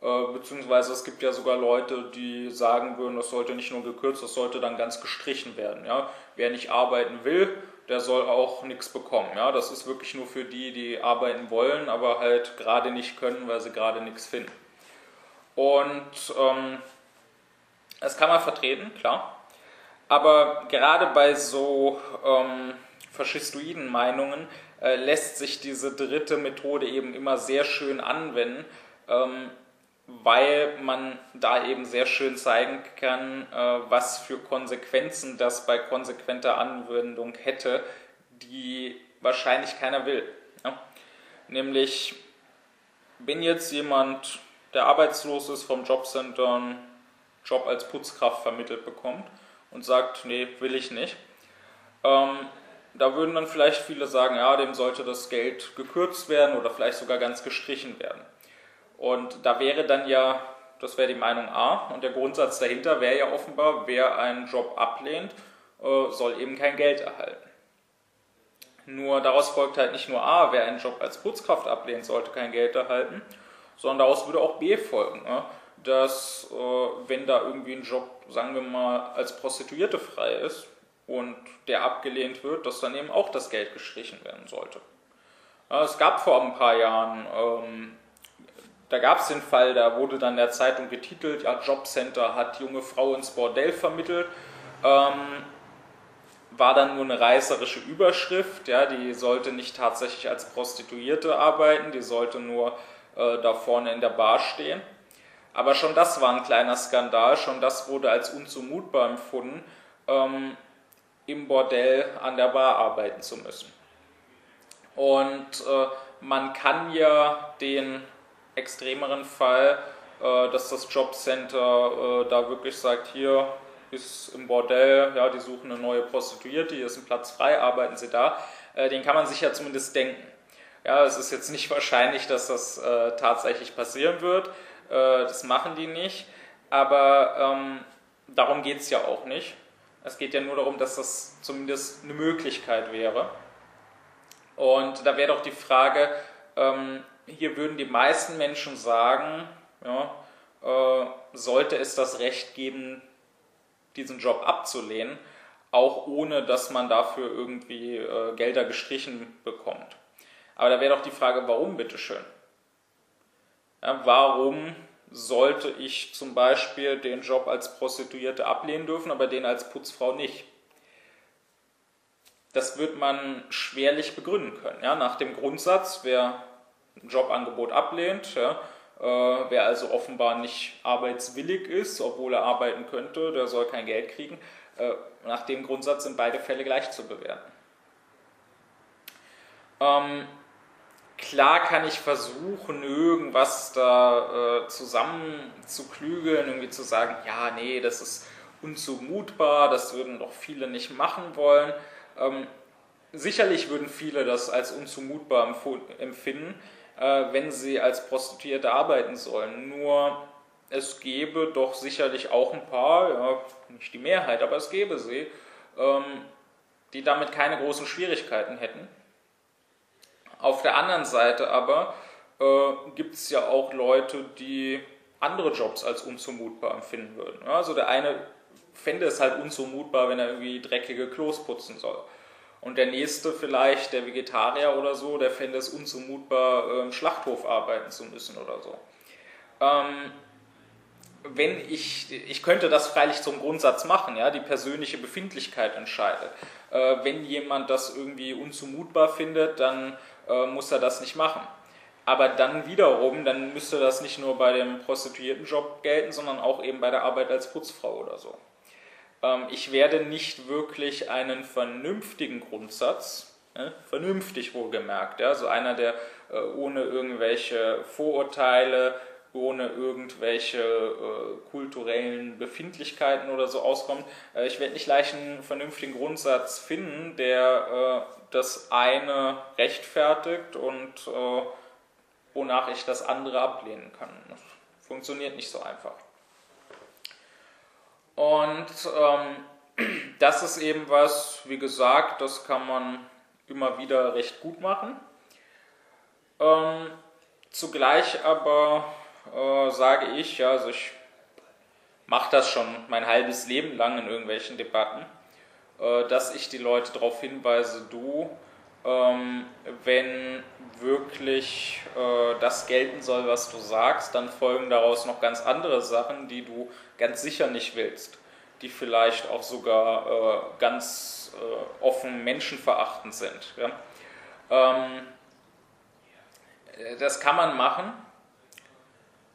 Speaker 1: Äh, beziehungsweise es gibt ja sogar Leute, die sagen würden, das sollte nicht nur gekürzt, das sollte dann ganz gestrichen werden. Ja? Wer nicht arbeiten will, der soll auch nichts bekommen. Ja? Das ist wirklich nur für die, die arbeiten wollen, aber halt gerade nicht können, weil sie gerade nichts finden. Und ähm, das kann man vertreten, klar. Aber gerade bei so ähm, faschistoiden Meinungen äh, lässt sich diese dritte Methode eben immer sehr schön anwenden, ähm, weil man da eben sehr schön zeigen kann, äh, was für Konsequenzen das bei konsequenter Anwendung hätte, die wahrscheinlich keiner will. Ja? Nämlich, wenn jetzt jemand, der arbeitslos ist, vom Jobcenter einen Job als Putzkraft vermittelt bekommt und sagt, nee, will ich nicht, ähm, da würden dann vielleicht viele sagen, ja, dem sollte das Geld gekürzt werden oder vielleicht sogar ganz gestrichen werden. Und da wäre dann ja, das wäre die Meinung A, und der Grundsatz dahinter wäre ja offenbar, wer einen Job ablehnt, äh, soll eben kein Geld erhalten. Nur daraus folgt halt nicht nur A, wer einen Job als Putzkraft ablehnt, sollte kein Geld erhalten, sondern daraus würde auch B folgen, ne? dass äh, wenn da irgendwie ein Job, sagen wir mal, als Prostituierte frei ist und der abgelehnt wird, dass dann eben auch das Geld gestrichen werden sollte. Es gab vor ein paar Jahren, ähm, da gab es den Fall, da wurde dann der Zeitung getitelt, ja, Jobcenter hat junge Frau ins Bordell vermittelt. Ähm, war dann nur eine reißerische Überschrift, ja, die sollte nicht tatsächlich als Prostituierte arbeiten, die sollte nur äh, da vorne in der Bar stehen. Aber schon das war ein kleiner Skandal, schon das wurde als unzumutbar empfunden, ähm, im Bordell an der Bar arbeiten zu müssen. Und äh, man kann ja den extremeren Fall, äh, dass das Jobcenter äh, da wirklich sagt, hier, ist im Bordell, ja, die suchen eine neue Prostituierte, hier ist ein Platz frei, arbeiten Sie da. Äh, den kann man sich ja zumindest denken. Ja, es ist jetzt nicht (laughs) wahrscheinlich, dass das tatsächlich passieren wird. Das machen die nicht. Aber ähm, darum geht es ja auch nicht. Es geht ja nur darum, dass das zumindest eine Möglichkeit wäre. Und da wäre doch die Frage, ähm, hier würden die meisten Menschen sagen, ja, äh, sollte es das Recht geben, diesen Job abzulehnen, auch ohne dass man dafür irgendwie äh, Gelder gestrichen bekommt. Aber da wäre doch die Frage, warum bitteschön? Ja, warum sollte ich zum Beispiel den Job als Prostituierte ablehnen dürfen, aber den als Putzfrau nicht? Das wird man schwerlich begründen können. Ja? Nach dem Grundsatz, wer Jobangebot ablehnt, ja, äh, wer also offenbar nicht arbeitswillig ist, obwohl er arbeiten könnte, der soll kein Geld kriegen. Äh, nach dem Grundsatz sind beide Fälle gleich zu bewerten. Ähm, klar kann ich versuchen, irgendwas da äh, zusammenzuklügeln, irgendwie zu sagen, ja, nee, das ist unzumutbar, das würden doch viele nicht machen wollen. Ähm, sicherlich würden viele das als unzumutbar empfinden, äh, wenn sie als Prostituierte arbeiten sollen. Nur es gäbe doch sicherlich auch ein paar, ja, nicht die Mehrheit, aber es gäbe sie, ähm, die damit keine großen Schwierigkeiten hätten. Auf der anderen Seite aber äh, gibt es ja auch Leute, die andere Jobs als unzumutbar empfinden würden. Ja, also der eine fände es halt unzumutbar, wenn er irgendwie dreckige Klos putzen soll. Und der nächste vielleicht, der Vegetarier oder so, der fände es unzumutbar, im Schlachthof arbeiten zu müssen oder so. Ähm, wenn ich, ich könnte das freilich zum Grundsatz machen, ja, die persönliche Befindlichkeit entscheidet. Äh, wenn jemand das irgendwie unzumutbar findet, dann äh, muss er das nicht machen. Aber dann wiederum, dann müsste das nicht nur bei dem Prostituiertenjob gelten, sondern auch eben bei der Arbeit als Putzfrau oder so. Ähm, ich werde nicht wirklich einen vernünftigen Grundsatz, ne, vernünftig wohlgemerkt, ja, also einer, der äh, ohne irgendwelche Vorurteile, ohne irgendwelche äh, kulturellen Befindlichkeiten oder so auskommt. Äh, ich werde nicht leicht einen vernünftigen Grundsatz finden, der äh, das eine rechtfertigt und äh, wonach ich das andere ablehnen kann. Das funktioniert nicht so einfach. Und ähm, (clears throat) das ist eben was, wie gesagt, das kann man immer wieder recht gut machen. Ähm, zugleich aber äh, sage ich, ja, also ich mache das schon mein halbes Leben lang in irgendwelchen Debatten, äh, dass ich die Leute darauf hinweise, du, ähm, wenn wirklich äh, das gelten soll, was du sagst, dann folgen daraus noch ganz andere Sachen, die du ganz sicher nicht willst, die vielleicht auch sogar äh, ganz äh, offen menschenverachtend sind. Ja? Ähm, das kann man machen,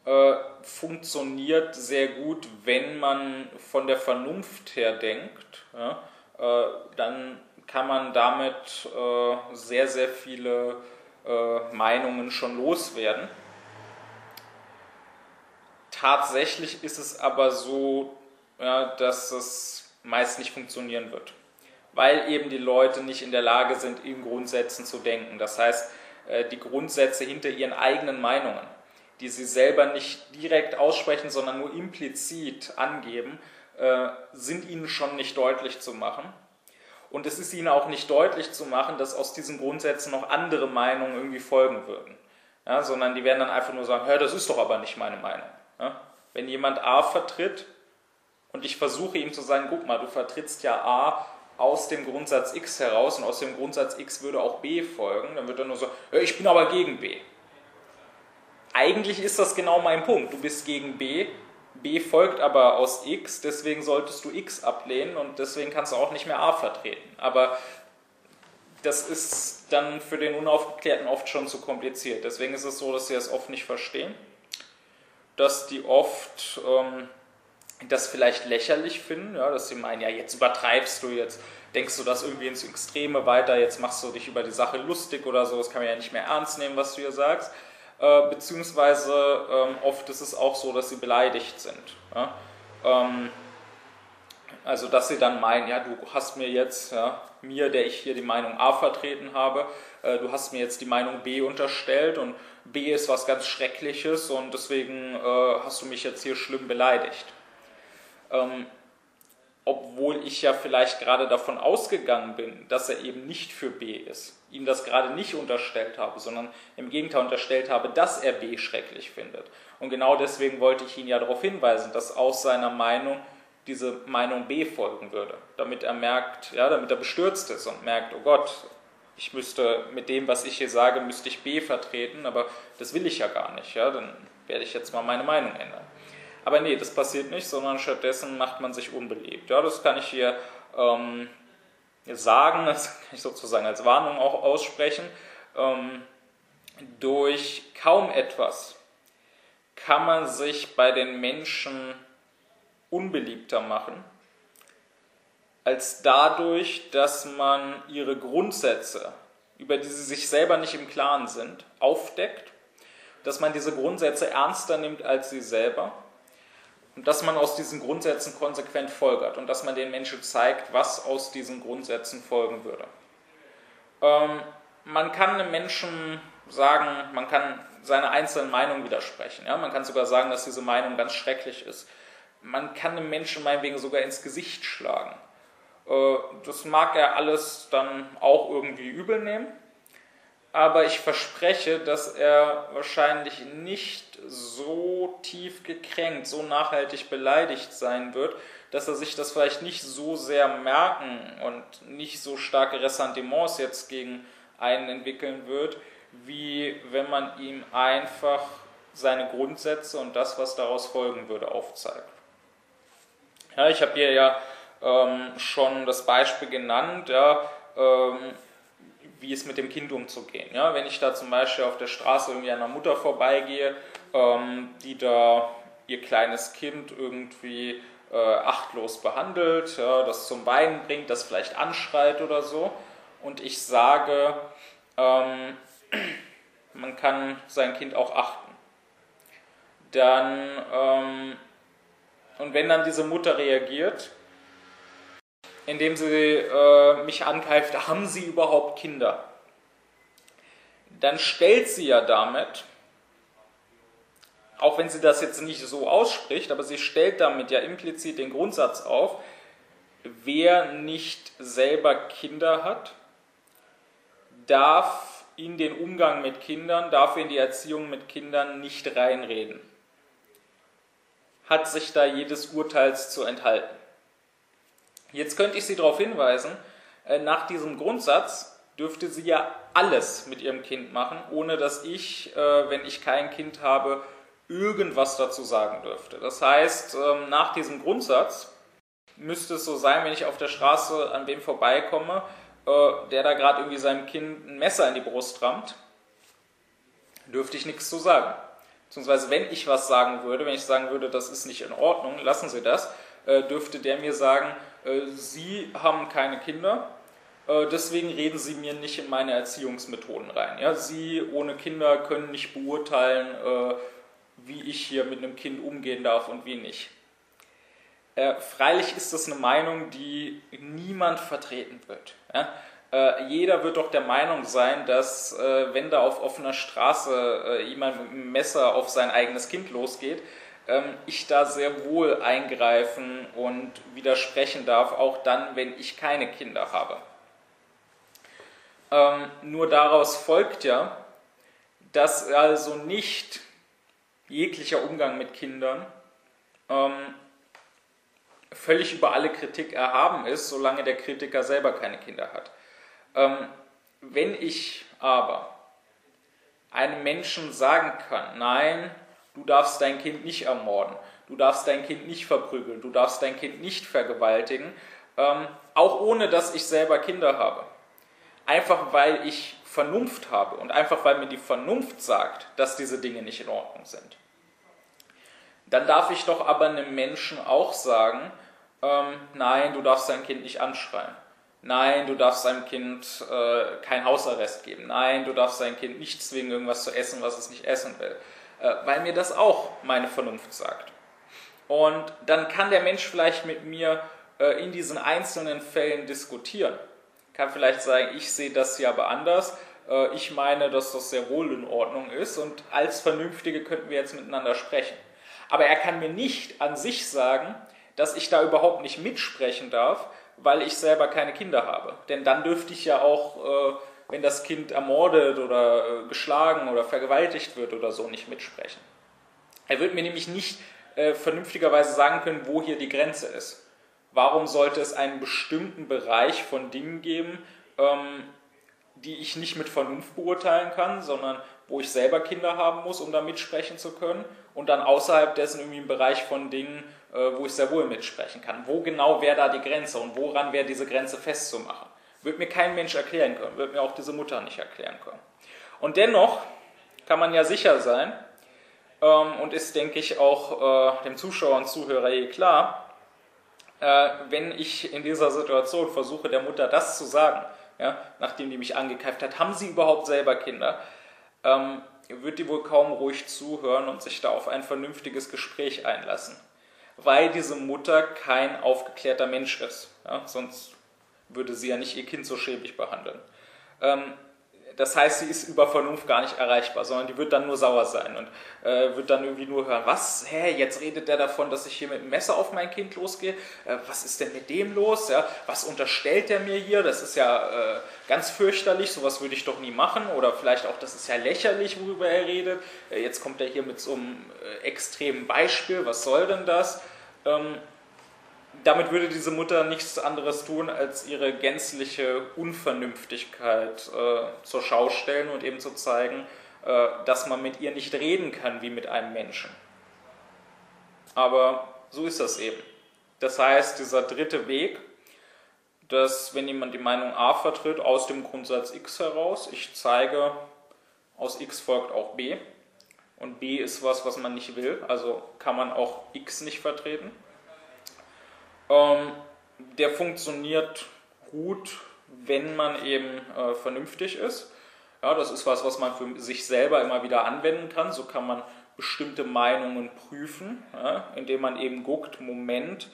Speaker 1: äh, funktioniert sehr gut, wenn man von der Vernunft her denkt. Ja? Äh, dann kann man damit äh, sehr, sehr viele äh, Meinungen schon loswerden. Tatsächlich ist es aber so, ja, dass es meist nicht funktionieren wird. weil eben die Leute nicht in der Lage sind, in Grundsätzen zu denken. Das heißt, äh, die Grundsätze hinter ihren eigenen Meinungen, die sie selber nicht direkt aussprechen, sondern nur implizit angeben, äh, sind ihnen schon nicht deutlich zu machen. Und es ist ihnen auch nicht deutlich zu machen, dass aus diesen Grundsätzen noch andere Meinungen irgendwie folgen würden. Ja, sondern die werden dann einfach nur sagen, das ist doch aber nicht meine Meinung. Ja? Wenn jemand A vertritt und ich versuche ihm zu sagen, guck mal, du vertrittst ja A aus dem Grundsatz X heraus und aus dem Grundsatz X würde auch B folgen, dann wird er nur so, ich bin aber gegen B. Eigentlich ist das genau mein Punkt. Du bist gegen B, B folgt aber aus X, deswegen solltest du X ablehnen und deswegen kannst du auch nicht mehr A vertreten. Aber das ist dann für den Unaufgeklärten oft schon zu kompliziert. Deswegen ist es so, dass sie das oft nicht verstehen, dass die oft ähm, das vielleicht lächerlich finden, ja, dass sie meinen, ja, jetzt übertreibst du, jetzt denkst du das irgendwie ins Extreme weiter, jetzt machst du dich über die Sache lustig oder so, das kann man ja nicht mehr ernst nehmen, was du hier sagst. Äh, beziehungsweise ähm, oft ist es auch so, dass sie beleidigt sind. Ja? Ähm, also, dass sie dann meinen, ja, du hast mir jetzt, ja, mir, der ich hier die Meinung A vertreten habe, äh, du hast mir jetzt die Meinung B unterstellt und B ist was ganz Schreckliches und deswegen äh, hast du mich jetzt hier schlimm beleidigt. Ähm, obwohl ich ja vielleicht gerade davon ausgegangen bin, dass er eben nicht für B ist, ihm das gerade nicht unterstellt habe, sondern im Gegenteil unterstellt habe, dass er B schrecklich findet. Und genau deswegen wollte ich ihn ja darauf hinweisen, dass aus seiner Meinung diese Meinung B folgen würde, damit er merkt, ja, damit er bestürzt ist und merkt, oh Gott, ich müsste mit dem, was ich hier sage, müsste ich B vertreten, aber das will ich ja gar nicht, ja, dann werde ich jetzt mal meine Meinung ändern. Aber nee, das passiert nicht, sondern stattdessen macht man sich unbeliebt. Ja, das kann ich hier ähm, sagen, das kann ich sozusagen als Warnung auch aussprechen. Ähm, durch kaum etwas kann man sich bei den Menschen unbeliebter machen, als dadurch, dass man ihre Grundsätze, über die sie sich selber nicht im Klaren sind, aufdeckt, dass man diese Grundsätze ernster nimmt als sie selber und dass man aus diesen Grundsätzen konsequent folgert und dass man den Menschen zeigt, was aus diesen Grundsätzen folgen würde. Ähm, man kann einem Menschen sagen, man kann seine einzelnen Meinungen widersprechen. Ja? Man kann sogar sagen, dass diese Meinung ganz schrecklich ist. Man kann einem Menschen meinetwegen sogar ins Gesicht schlagen. Äh, das mag er alles dann auch irgendwie übel nehmen, aber ich verspreche, dass er wahrscheinlich nicht so tief gekränkt, so nachhaltig beleidigt sein wird, dass er sich das vielleicht nicht so sehr merken und nicht so starke Ressentiments jetzt gegen einen entwickeln wird, wie wenn man ihm einfach seine Grundsätze und das, was daraus folgen würde, aufzeigt. Ja, ich habe hier ja ähm, schon das Beispiel genannt, ja, ähm, wie es mit dem Kind umzugehen. Ja, wenn ich da zum Beispiel auf der Straße irgendwie einer Mutter vorbeigehe, ähm, die da ihr kleines Kind irgendwie äh, achtlos behandelt, ja, das zum Weinen bringt, das vielleicht anschreit oder so, und ich sage, ähm, (clears throat) man kann sein Kind auch achten, dann ähm, und wenn dann diese Mutter reagiert, indem sie äh, mich angreift, haben Sie überhaupt Kinder? Dann stellt sie ja damit, auch wenn sie das jetzt nicht so ausspricht, aber sie stellt damit ja implizit den Grundsatz auf, wer nicht selber Kinder hat, darf in den Umgang mit Kindern, darf in die Erziehung mit Kindern nicht reinreden hat sich da jedes Urteils zu enthalten. Jetzt könnte ich Sie darauf hinweisen, äh, nach diesem Grundsatz dürfte sie ja alles mit ihrem Kind machen, ohne dass ich, äh, wenn ich kein Kind habe, irgendwas dazu sagen dürfte. Das heißt, ähm, nach diesem Grundsatz müsste es so sein, wenn ich auf der Straße an wem vorbeikomme, äh, der da gerade irgendwie seinem Kind ein Messer in die Brust rammt, dürfte ich nichts zu sagen. Beziehungsweise wenn ich was sagen würde, wenn ich sagen würde, das ist nicht in Ordnung, lassen Sie das, dürfte der mir sagen, Sie haben keine Kinder, äh, deswegen reden Sie mir nicht in meine Erziehungsmethoden rein. Ja, Sie ohne Kinder können nicht beurteilen, wie ich hier mit einem Kind umgehen darf und wie nicht. Äh, freilich ist das eine Meinung, die niemand vertreten wird. Äh, jeder wird doch der Meinung sein, dass äh, wenn da auf offener Straße äh, jemand mit einem Messer auf sein eigenes Kind losgeht, ich da sehr wohl eingreifen und widersprechen darf, auch dann, wenn ich keine Kinder habe. Ähm, nur daraus folgt ja, dass also nicht jeglicher Umgang mit Kindern ähm, völlig über alle Kritik erhaben ist, solange der Kritiker selber keine Kinder hat. Ähm, wenn ich aber einem Menschen sagen kann, nein, du darfst dein Kind nicht ermorden, du darfst dein Kind nicht verprügeln, du darfst dein Kind nicht vergewaltigen, ähm, auch ohne dass ich selber Kinder habe. Einfach weil ich Vernunft habe und einfach weil mir die Vernunft sagt, dass diese Dinge nicht in Ordnung sind. Dann darf ich doch aber einem Menschen auch sagen, ähm, nein, du darfst dein Kind nicht anschreien. Nein, du darfst deinem Kind äh, kein Hausarrest geben. Nein, du darfst dein Kind nicht zwingen, irgendwas zu essen, was es nicht essen will. Äh, weil mir das auch meine Vernunft sagt. Und dann kann der Mensch vielleicht mit mir äh, in diesen einzelnen Fällen diskutieren. Kann vielleicht sagen, ich sehe das hier aber anders. Äh, ich meine, dass das sehr wohl in Ordnung ist und als Vernünftige könnten wir jetzt miteinander sprechen. Aber er kann mir nicht an sich sagen, dass ich da überhaupt nicht mitsprechen darf, weil ich selber keine Kinder habe. Denn dann dürfte ich ja auch, wenn das Kind ermordet oder äh, geschlagen oder vergewaltigt wird oder so, nicht mitsprechen. Er wird mir nämlich nicht äh, vernünftigerweise sagen können, wo hier die Grenze ist. Warum sollte es einen bestimmten Bereich von Dingen geben, ähm, die ich nicht mit Vernunft beurteilen kann, sondern wo ich selber Kinder haben muss, um da mitsprechen zu können, und dann außerhalb dessen irgendwie einen Bereich von Dingen, äh, wo ich sehr wohl mitsprechen kann. Wo genau wäre da die Grenze und woran wäre diese Grenze festzumachen? Wird mir kein Mensch erklären können, wird mir auch diese Mutter nicht erklären können. Und dennoch kann man ja sicher sein, ähm, und ist, denke ich, auch äh, dem Zuschauer und Zuhörer eh klar, äh, wenn ich in dieser Situation versuche, der Mutter das zu sagen, ja, nachdem die mich angekeift hat, haben sie überhaupt selber Kinder, ähm, wird die wohl kaum ruhig zuhören und sich da auf ein vernünftiges Gespräch einlassen weil diese Mutter kein aufgeklärter Mensch ist. Ja? Sonst würde sie ja nicht ihr Kind so schäbig behandeln. Ähm, das heißt, sie ist über Vernunft gar nicht erreichbar, sondern die wird dann nur sauer sein und äh, wird dann irgendwie nur hören, was, hä, jetzt redet der davon, dass ich hier mit dem Messer auf mein Kind losgehe, äh, was ist denn mit dem los, ja? was unterstellt der mir hier, das ist ja äh, ganz fürchterlich, sowas würde ich doch nie machen oder vielleicht auch, das ist ja lächerlich, worüber er redet, äh, jetzt kommt er hier mit so einem äh, extremen Beispiel, was soll denn das? Ähm, damit würde diese Mutter nichts anderes tun, als ihre gänzliche Unvernünftigkeit äh, zur Schau stellen und eben zu zeigen, äh, dass man mit ihr nicht reden kann wie mit einem Menschen. Aber so ist das eben. Das heißt, dieser dritte Weg, dass wenn jemand die Meinung A vertritt, aus dem Grundsatz X heraus, ich zeige, aus X folgt auch B, und B ist was, was man nicht will, also kann man auch X nicht vertreten. Ähm, der funktioniert gut, wenn man eben äh, vernünftig ist. Ja, das ist was, was man für sich selber immer wieder anwenden kann. So kann man bestimmte Meinungen prüfen, ja, indem man eben guckt, Moment,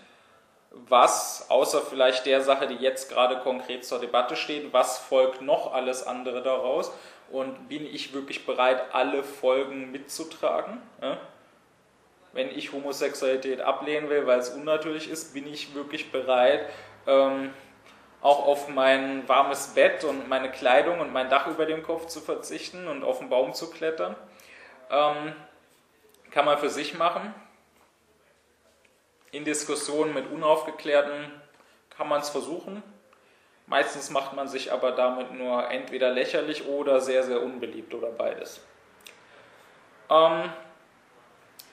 Speaker 1: was außer vielleicht der Sache, die jetzt gerade konkret zur Debatte steht, was folgt noch alles andere daraus und bin ich wirklich bereit, alle Folgen mitzutragen? Ja? Wenn ich Homosexualität ablehnen will, weil es unnatürlich ist, bin ich wirklich bereit, ähm, auch auf mein warmes Bett und meine Kleidung und mein Dach über dem Kopf zu verzichten und auf den Baum zu klettern. Ähm, kann man für sich machen. In Diskussionen mit Unaufgeklärten kann man es versuchen. Meistens macht man sich aber damit nur entweder lächerlich oder sehr, sehr unbeliebt oder beides. Ähm,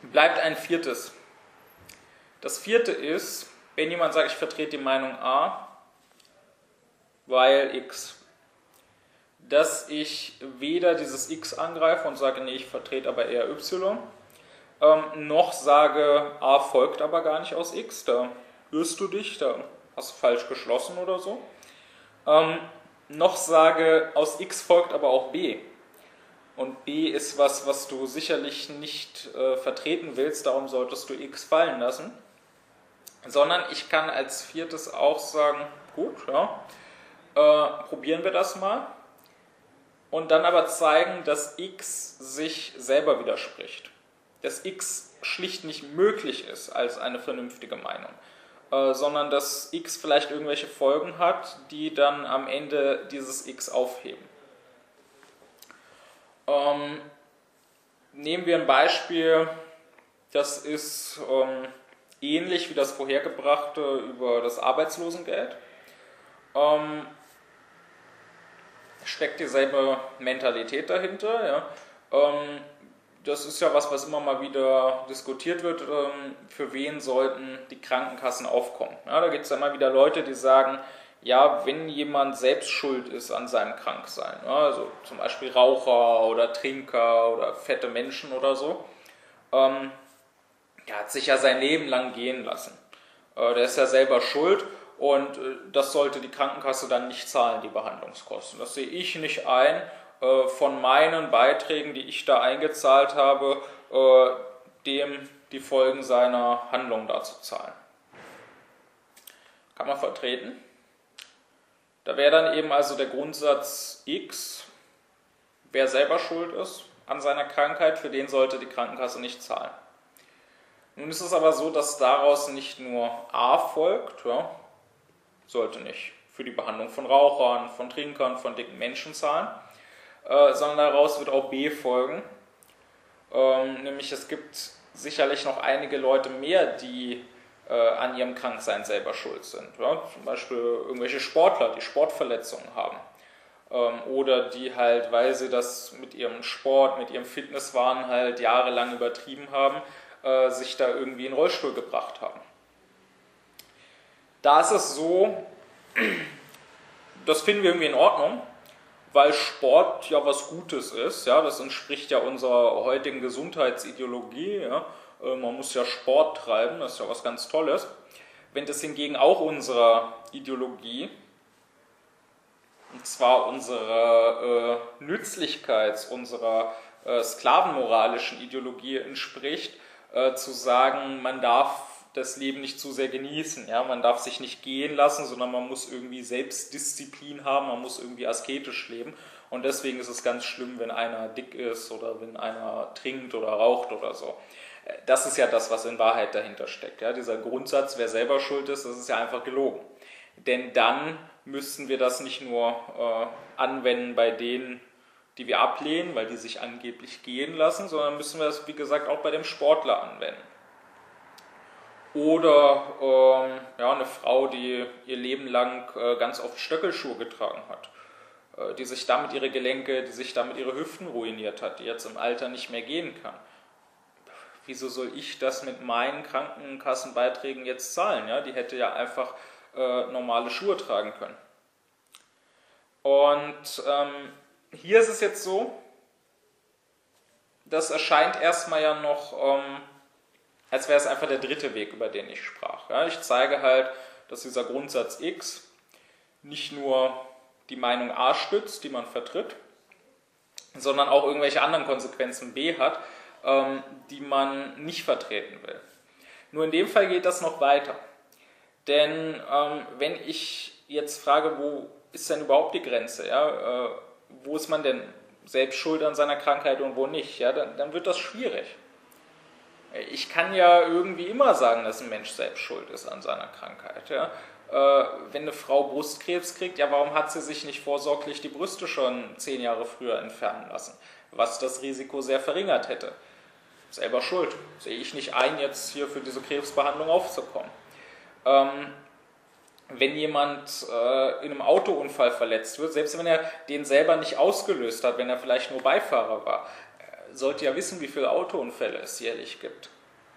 Speaker 1: bleibt ein viertes. Das vierte ist, wenn jemand sagt, ich vertrete die Meinung A, weil X, dass ich weder dieses X angreife und sage, nee, ich vertrete aber eher Y, ähm, noch sage, A folgt aber gar nicht aus X, da irrst du dich, da hast du falsch geschlossen oder so, ähm, noch sage, aus X folgt aber auch B und B ist was, was du sicherlich nicht äh, vertreten willst, darum solltest du X fallen lassen. sondern ich kann als viertes auch sagen, gut, ja, äh, probieren wir das mal. Und dann aber zeigen, dass x sich selber widerspricht. Dass x schlicht nicht möglich ist als eine vernünftige Meinung, äh, sondern dass x vielleicht irgendwelche Folgen hat, die dann am Ende dieses x aufheben. Ähm, nehmen wir ein Beispiel, das ist ähm, ähnlich wie das vorhergebrachte über das Arbeitslosengeld. Ähm, steckt dieselbe Mentalität dahinter. Ja. Ähm, das ist ja was, was immer mal wieder diskutiert wird. Ähm, für wen sollten die Krankenkassen aufkommen? Ja, da gibt es ja immer wieder Leute, die sagen, ja, wenn jemand selbst schuld ist an seinem Kranksein, also zum Beispiel Raucher oder Trinker oder fette Menschen oder so, ähm, der hat sich ja sein Leben lang gehen lassen. Äh, der ist ja selber schuld und äh, das sollte die Krankenkasse dann nicht zahlen, die Behandlungskosten. Das sehe ich nicht ein, äh, von meinen Beiträgen, die ich da eingezahlt habe, dem die Folgen seiner Handlung da zu zahlen. Kann man vertreten? Da wäre dann eben also der Grundsatz X, wer selber schuld ist an seiner Krankheit, für den sollte die Krankenkasse nicht zahlen. Nun ist es aber so, dass daraus nicht nur A folgt, ja, sollte nicht für die Behandlung von Rauchern, von Trinkern, von dicken Menschen zahlen, äh, sondern daraus wird auch B folgen. Ähm, nämlich es gibt sicherlich noch einige Leute mehr, die äh, an ihrem Kranksein selber schuld sind. Ja? Zum Beispiel irgendwelche Sportler, die Sportverletzungen haben. Ähm, oder die halt, weil sie das mit ihrem Sport, mit ihrem Fitnesswahn halt jahrelang übertrieben haben, äh, sich da irgendwie in den Rollstuhl gebracht haben. Da ist es so, das finden wir irgendwie in Ordnung, weil Sport ja was Gutes ist. Ja, das entspricht ja unserer heutigen Gesundheitsideologie. Ja. Äh, man muss ja Sport treiben, das ist ja was ganz Tolles. Wenn das hingegen auch unserer Ideologie, und zwar unserer äh, Nützlichkeits-, unserer äh, sklavenmoralischen Ideologie entspricht, äh, zu sagen, man darf das Leben nicht zu sehr genießen. Ja? Man darf sich nicht gehen lassen, sondern man muss irgendwie Selbstdisziplin haben, man muss irgendwie asketisch leben. Und deswegen ist es ganz schlimm, wenn einer dick ist oder wenn einer trinkt oder raucht oder so. Das ist ja das, was in Wahrheit dahinter steckt. Ja? Dieser Grundsatz, wer selber schuld ist, das ist ja einfach gelogen. Denn dann müssten wir das nicht nur äh, anwenden bei denen, die wir ablehnen, weil die sich angeblich gehen lassen, sondern müssen wir das, wie gesagt, auch bei dem Sportler anwenden. Oder ähm, ja, eine Frau, die ihr Leben lang äh, ganz oft Stöckelschuhe getragen hat, äh, die sich damit ihre Gelenke, die sich damit ihre Hüften ruiniert hat, die jetzt im Alter nicht mehr gehen kann. Wieso soll ich das mit meinen Krankenkassenbeiträgen jetzt zahlen? Ja? Die hätte ja einfach äh, normale Schuhe tragen können. Und ähm, hier ist es jetzt so, das erscheint erstmal ja noch, ähm, als wäre es einfach der dritte Weg, über den ich sprach. Ja, ich zeige halt, dass dieser Grundsatz X nicht nur die Meinung A stützt, die man vertritt, sondern auch irgendwelche anderen Konsequenzen B hat, ähm, die man nicht vertreten will. Nur in dem Fall geht das noch weiter. Denn ähm, wenn ich jetzt frage, wo ist denn überhaupt die Grenze? Ja? Äh, wo ist man denn selbst schuld an seiner Krankheit und wo nicht, ja, dann, dann wird das schwierig. Ich kann ja irgendwie immer sagen, dass ein Mensch selbst schuld ist an seiner Krankheit. Ja. Äh, wenn eine Frau Brustkrebs kriegt, ja, warum hat sie sich nicht vorsorglich die Brüste schon zehn Jahre früher entfernen lassen? Was das Risiko sehr verringert hätte. Selber schuld. Sehe ich nicht ein, jetzt hier für diese Krebsbehandlung aufzukommen. Ähm, wenn jemand äh, in einem Autounfall verletzt wird, selbst wenn er den selber nicht ausgelöst hat, wenn er vielleicht nur Beifahrer war, äh, sollte ja wissen, wie viele Autounfälle es jährlich gibt.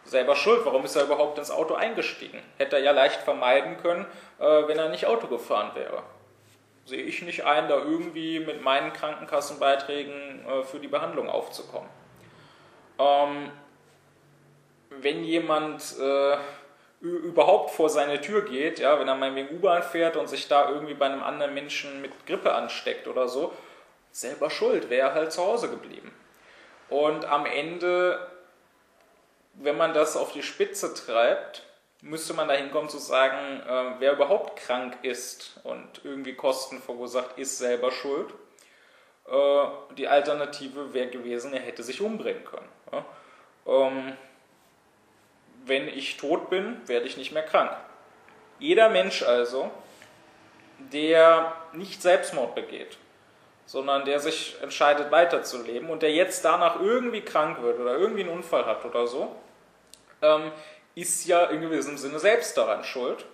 Speaker 1: Selber schuld, warum ist er überhaupt ins Auto eingestiegen? Hätte er ja leicht vermeiden können, äh, wenn er nicht Auto gefahren wäre. Sehe ich nicht ein, da irgendwie mit meinen Krankenkassenbeiträgen äh, für die Behandlung aufzukommen. Ähm, wenn jemand äh, überhaupt vor seine Tür geht, ja, wenn er meinetwegen U-Bahn fährt und sich da irgendwie bei einem anderen Menschen mit Grippe ansteckt oder so, selber schuld, wäre halt zu Hause geblieben. Und am Ende, wenn man das auf die Spitze treibt, müsste man dahin kommen zu sagen, äh, wer überhaupt krank ist und irgendwie Kosten verursacht, ist selber schuld. Äh, die Alternative wäre gewesen, er hätte sich umbringen können. Ja? Ähm, wenn ich tot bin, werde ich nicht mehr krank. Jeder Mensch also, der nicht Selbstmord begeht, sondern der sich entscheidet weiterzuleben und der jetzt danach irgendwie krank wird oder irgendwie einen Unfall hat oder so, ähm, ist ja in gewissem Sinne selbst daran schuld,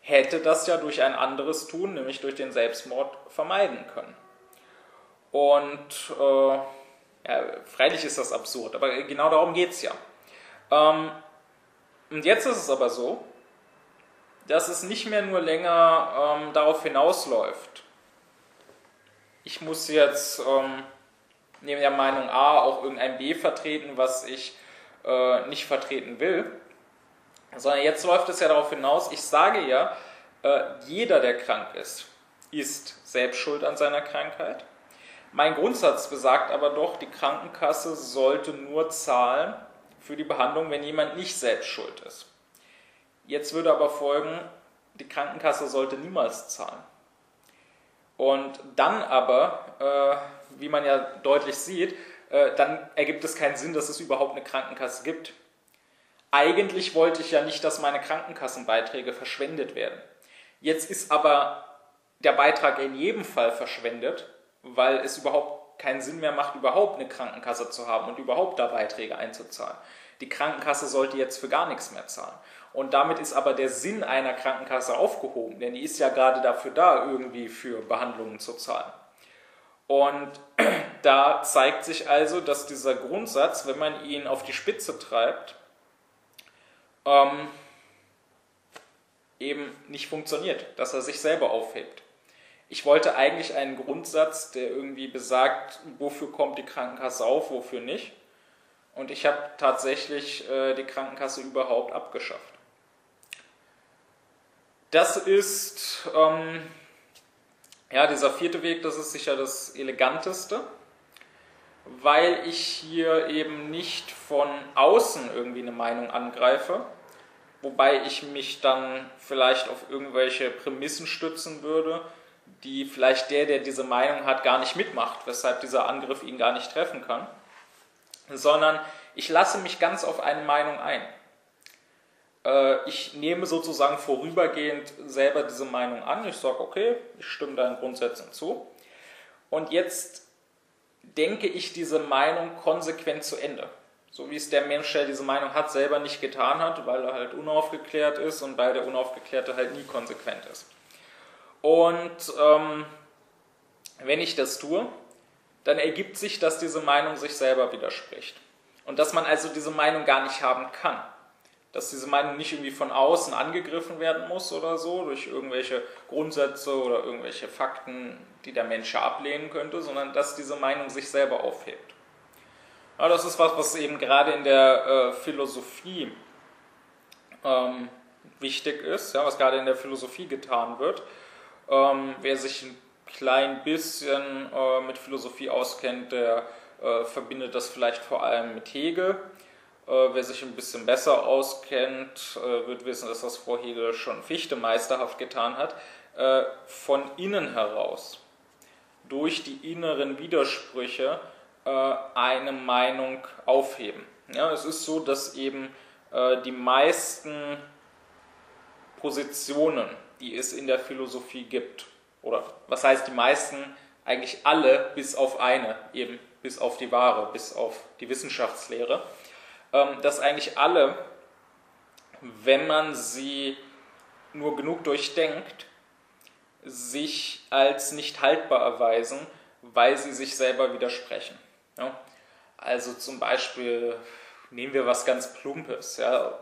Speaker 1: hätte das ja durch ein anderes Tun, nämlich durch den Selbstmord, vermeiden können. Und äh, ja, freilich ist das absurd, aber genau darum geht es ja. Ähm, und jetzt ist es aber so, dass es nicht mehr nur länger ähm, darauf hinausläuft. Ich muss jetzt ähm, neben der Meinung A auch irgendein B vertreten, was ich äh, nicht vertreten will, sondern jetzt läuft es ja darauf hinaus, ich sage ja, äh, jeder, der krank ist, ist selbst schuld an seiner Krankheit. Mein Grundsatz besagt aber doch, die Krankenkasse sollte nur zahlen für die Behandlung, wenn jemand nicht selbst schuld ist. Jetzt würde aber folgen, die Krankenkasse sollte niemals zahlen. Und dann aber, äh, wie man ja deutlich sieht, äh, dann ergibt es keinen Sinn, dass es überhaupt eine Krankenkasse gibt. Eigentlich wollte ich ja nicht, dass meine Krankenkassenbeiträge verschwendet werden. Jetzt ist aber der Beitrag in jedem Fall verschwendet, weil es überhaupt keinen Sinn mehr macht, überhaupt eine Krankenkasse zu haben und überhaupt da Beiträge einzuzahlen. Die Krankenkasse sollte jetzt für gar nichts mehr zahlen. Und damit ist aber der Sinn einer Krankenkasse aufgehoben, denn die ist ja gerade dafür da, irgendwie für Behandlungen zu zahlen. Und (clears throat) da zeigt sich also, dass dieser Grundsatz, wenn man ihn auf die Spitze treibt, ähm, eben nicht funktioniert, dass er sich selber aufhebt. Ich wollte eigentlich einen Grundsatz, der irgendwie besagt, wofür kommt die Krankenkasse auf, wofür nicht. Und ich habe tatsächlich äh, die Krankenkasse überhaupt abgeschafft. Das ist, ähm, ja, dieser vierte Weg, das ist sicher das eleganteste, weil ich hier eben nicht von außen irgendwie eine Meinung angreife, wobei ich mich dann vielleicht auf irgendwelche Prämissen stützen würde, die vielleicht der, der diese Meinung hat, gar nicht mitmacht, weshalb dieser Angriff ihn gar nicht treffen kann, sondern ich lasse mich ganz auf eine Meinung ein. Äh, ich nehme sozusagen vorübergehend selber diese Meinung an. Ich sage, okay, ich stimme deinen Grundsätzen zu. Und jetzt denke ich diese Meinung konsequent zu Ende. So wie es der Mensch, der diese Meinung hat, selber nicht getan hat, weil er halt unaufgeklärt ist und weil der Unaufgeklärte halt nie konsequent ist. Und ähm, wenn ich das tue, dann ergibt sich, dass diese Meinung sich selber widerspricht. Und dass man also diese Meinung gar nicht haben kann. Dass diese Meinung nicht irgendwie von außen angegriffen werden muss oder so, durch irgendwelche Grundsätze oder irgendwelche Fakten, die der Mensch ablehnen könnte, sondern dass diese Meinung sich selber aufhebt. Ja, das ist was, was eben gerade in der äh, Philosophie ähm, wichtig ist, ja, was gerade in der Philosophie getan wird. Ähm, wer sich ein klein bisschen äh, mit Philosophie auskennt, der äh, verbindet das vielleicht vor allem mit Hegel. Äh, wer sich ein bisschen besser auskennt, äh, wird wissen, dass das vor Hegel schon Fichte meisterhaft getan hat. Äh, von innen heraus, durch die inneren Widersprüche, äh, eine Meinung aufheben. Ja, es ist so, dass eben die meisten Positionen, die es in der Philosophie gibt. Oder was heißt die meisten? Eigentlich alle bis auf eine, eben bis auf die Wahre, bis auf die Wissenschaftslehre. Ähm, dass eigentlich alle, wenn man sie nur genug durchdenkt, sich als nicht haltbar erweisen, weil sie sich selber widersprechen. Ja? Also zum Beispiel nehmen wir was ganz Plumpes. Ja?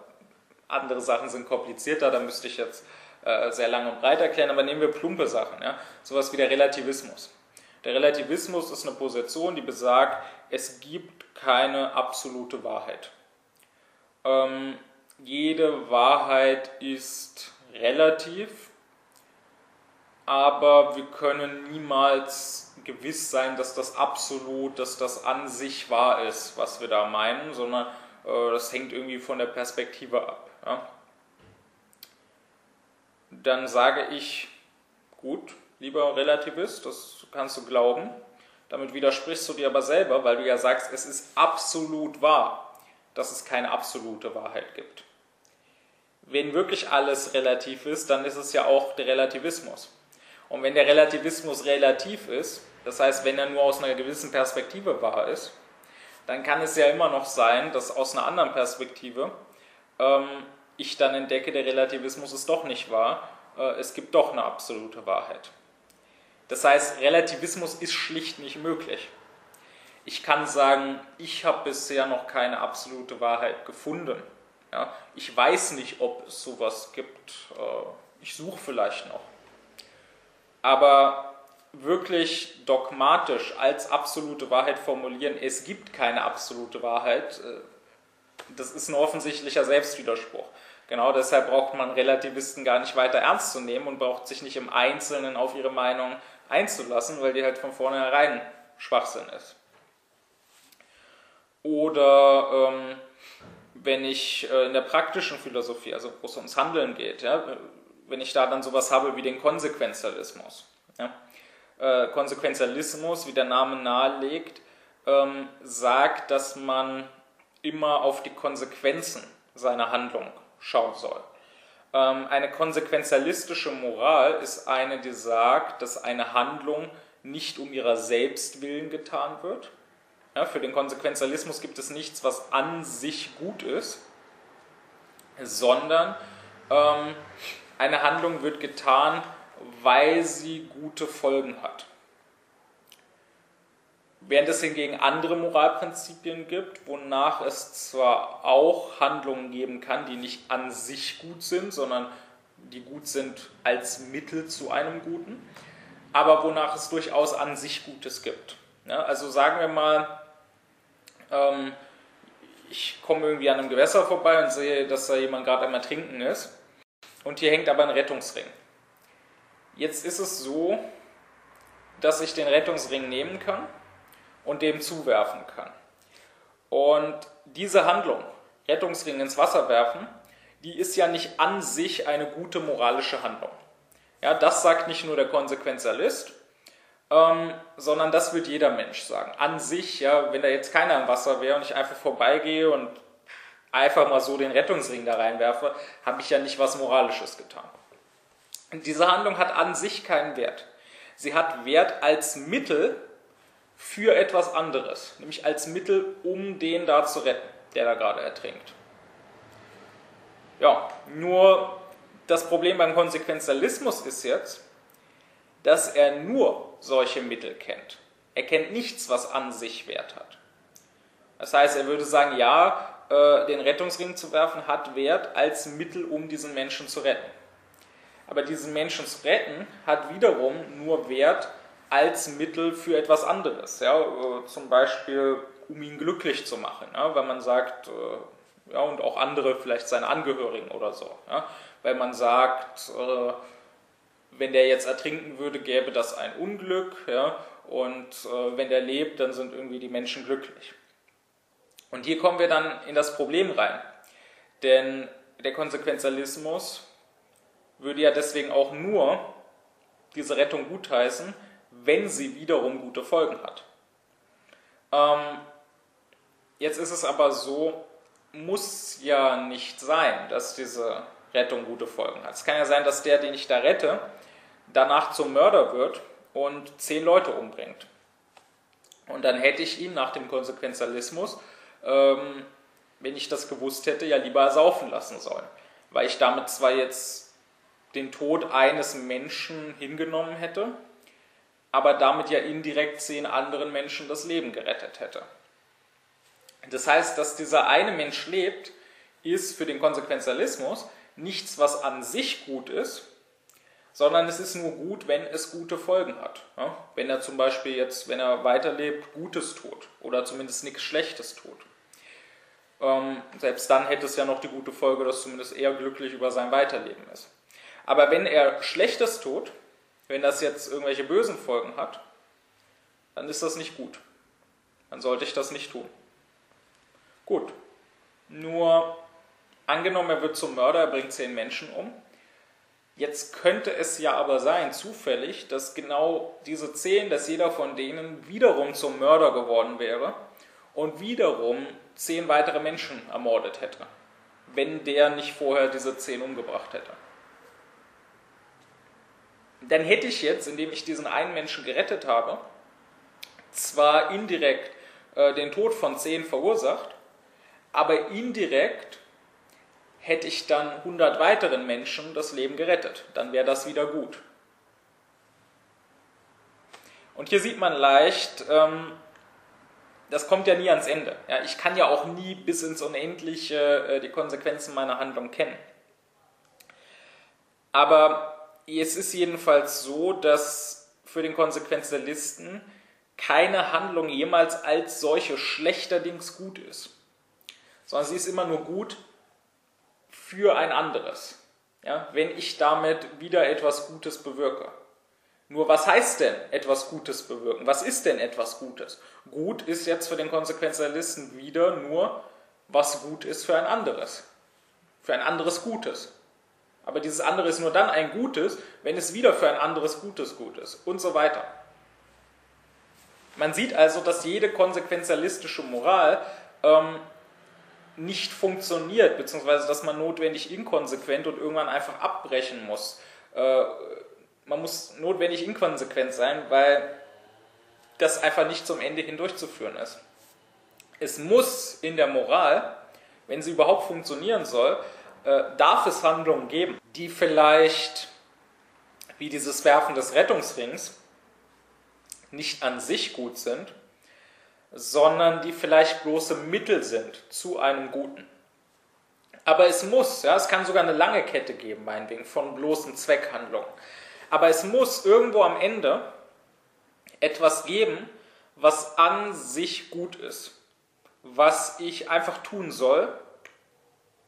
Speaker 1: Andere Sachen sind komplizierter, da müsste ich jetzt äh, sehr lang und breit erklären, aber nehmen wir plumpe Sachen, ja? sowas wie der Relativismus. Der Relativismus ist eine Position, die besagt, es gibt keine absolute Wahrheit. Ähm, jede Wahrheit ist relativ, aber wir können niemals gewiss sein, dass das absolut, dass das an sich wahr ist, was wir da meinen, sondern äh, das hängt irgendwie von der Perspektive ab. Ja? Dann sage ich, gut, lieber Relativist, das kannst du glauben. Damit widersprichst du dir aber selber, weil du ja sagst, es ist absolut wahr, dass es keine absolute Wahrheit gibt. Wenn wirklich alles relativ ist, dann ist es ja auch der Relativismus. Und wenn der Relativismus relativ ist, das heißt, wenn er nur aus einer gewissen Perspektive wahr ist, dann kann es ja immer noch sein, dass aus einer anderen Perspektive ähm, ich dann entdecke, der Relativismus ist doch nicht wahr, äh, es gibt doch eine absolute Wahrheit. Das heißt, Relativismus ist schlicht nicht möglich. Ich kann sagen, ich habe bisher noch keine absolute Wahrheit gefunden. Ja, ich weiß nicht, ob es sowas gibt. Äh, ich suche vielleicht noch. Aber wirklich dogmatisch als absolute Wahrheit formulieren, es gibt keine absolute Wahrheit, äh, das ist ein offensichtlicher Selbstwiderspruch. Genau deshalb braucht man Relativisten gar nicht weiter ernst zu nehmen und braucht sich nicht im Einzelnen auf ihre Meinung einzulassen, weil die halt von vornherein Schwachsinn ist. Oder ähm, wenn ich äh, in der praktischen Philosophie, also wo es ums Handeln geht, ja, wenn ich da dann sowas habe wie den Konsequenzialismus. Ja, äh, Konsequenzialismus, wie der Name nahelegt, ähm, sagt, dass man immer auf die Konsequenzen seiner Handlung schauen soll. Ähm, eine konsequenzialistische Moral ist eine, die sagt, dass eine Handlung nicht um ihrer selbst willen getan wird. Ja, für den Konsequenzialismus gibt es nichts, was an sich gut ist, sondern ähm, eine Handlung wird getan, weil sie gute Folgen hat. Während es hingegen andere Moralprinzipien gibt, wonach es zwar auch Handlungen geben kann, die nicht an sich gut sind, sondern die gut sind als Mittel zu einem Guten, aber wonach es durchaus an sich Gutes gibt. Ja, also sagen wir mal, ähm, ich komme irgendwie an einem Gewässer vorbei und sehe, dass da jemand gerade einmal trinken ist und hier hängt aber ein Rettungsring. Jetzt ist es so, dass ich den Rettungsring nehmen kann und dem zuwerfen kann. Und diese Handlung, Rettungsring ins Wasser werfen, die ist ja nicht an sich eine gute moralische Handlung. Ja, das sagt nicht nur der Konsequenzialist, ähm, sondern das wird jeder Mensch sagen. An sich, ja, wenn da jetzt keiner im Wasser wäre und ich einfach vorbeigehe und einfach mal so den Rettungsring da reinwerfe, habe ich ja nicht was Moralisches getan. Diese Handlung hat an sich keinen Wert. Sie hat Wert als Mittel, für etwas anderes, nämlich als Mittel, um den da zu retten, der da gerade ertrinkt. Ja, nur das Problem beim Konsequenzialismus ist jetzt, dass er nur solche Mittel kennt. Er kennt nichts, was an sich Wert hat. Das heißt, er würde sagen, ja, äh, den Rettungsring zu werfen hat Wert als Mittel, um diesen Menschen zu retten. Aber diesen Menschen zu retten hat wiederum nur Wert, als Mittel für etwas anderes. Ja? Äh, zum Beispiel, um ihn glücklich zu machen, ja? weil man sagt, äh, ja, und auch andere, vielleicht seine Angehörigen oder so. Ja? Weil man sagt, äh, wenn der jetzt ertrinken würde, gäbe das ein Unglück. Ja? Und wenn der lebt, dann sind irgendwie die Menschen glücklich. Und hier kommen wir dann in das Problem rein. Denn der Konsequenzialismus würde ja deswegen auch nur diese Rettung gutheißen, wenn sie wiederum gute Folgen hat. Ähm, jetzt ist es aber so, muss ja nicht sein, dass diese Rettung gute Folgen hat. Es kann ja sein, dass der, den ich da rette, danach zum Mörder wird und zehn Leute umbringt. Und dann hätte ich ihn nach dem Konsequenzialismus, ähm, wenn ich das gewusst hätte, ja lieber ersaufen lassen sollen. Weil ich damit zwar jetzt den Tod eines Menschen hingenommen hätte, aber damit ja indirekt zehn anderen Menschen das Leben gerettet hätte. Das heißt, dass dieser eine Mensch lebt, ist für den Konsequenzialismus nichts, was an sich gut ist, sondern es ist nur gut, wenn es gute Folgen hat. Ja? Wenn er zum Beispiel jetzt, wenn er weiterlebt, Gutes tut oder zumindest nichts Schlechtes tut. Ähm, selbst dann hätte es ja noch die gute Folge, dass zumindest er glücklich über sein Weiterleben ist. Aber wenn er Schlechtes tut, wenn das jetzt irgendwelche bösen Folgen hat, dann ist das nicht gut. Dann sollte ich das nicht tun. Gut. Nur angenommen, er wird zum Mörder, er bringt zehn Menschen um. Jetzt könnte es ja aber sein, zufällig, dass genau diese zehn, dass jeder von denen wiederum zum Mörder geworden wäre und wiederum zehn weitere Menschen ermordet hätte, wenn der nicht vorher diese zehn umgebracht hätte. Dann hätte ich jetzt, indem ich diesen einen Menschen gerettet habe, zwar indirekt äh, den Tod von zehn verursacht, aber indirekt hätte ich dann 100 weiteren Menschen das Leben gerettet. Dann wäre das wieder gut. Und hier sieht man leicht, ähm, das kommt ja nie ans Ende. Ja, ich kann ja auch nie bis ins Unendliche äh, die Konsequenzen meiner Handlung kennen. Aber es ist jedenfalls so, dass für den Konsequenzialisten keine Handlung jemals als solche schlechterdings gut ist, sondern sie ist immer nur gut, für ein anderes, ja, wenn ich damit wieder etwas Gutes bewirke. Nur was heißt denn etwas Gutes bewirken? Was ist denn etwas Gutes? Gut ist jetzt für den Konsequenzialisten wieder nur, was gut ist für ein anderes. Für ein anderes Gutes. Aber dieses andere ist nur dann ein Gutes, wenn es wieder für ein anderes Gutes gut ist und so weiter. Man sieht also, dass jede konsequenzialistische Moral ähm, nicht funktioniert, beziehungsweise dass man notwendig inkonsequent und irgendwann einfach abbrechen muss. Äh, man muss notwendig inkonsequent sein, weil das einfach nicht zum Ende hin durchzuführen ist. Es muss in der Moral, wenn sie überhaupt funktionieren soll, äh, darf es Handlungen geben, die vielleicht, wie dieses Werfen des Rettungsrings, nicht an sich gut sind, sondern die vielleicht bloße Mittel sind zu einem Guten. Aber es muss, ja, es kann sogar eine lange Kette geben, meinetwegen, von bloßen Zweckhandlungen. Aber es muss irgendwo am Ende etwas geben, was an sich gut ist, was ich einfach tun soll,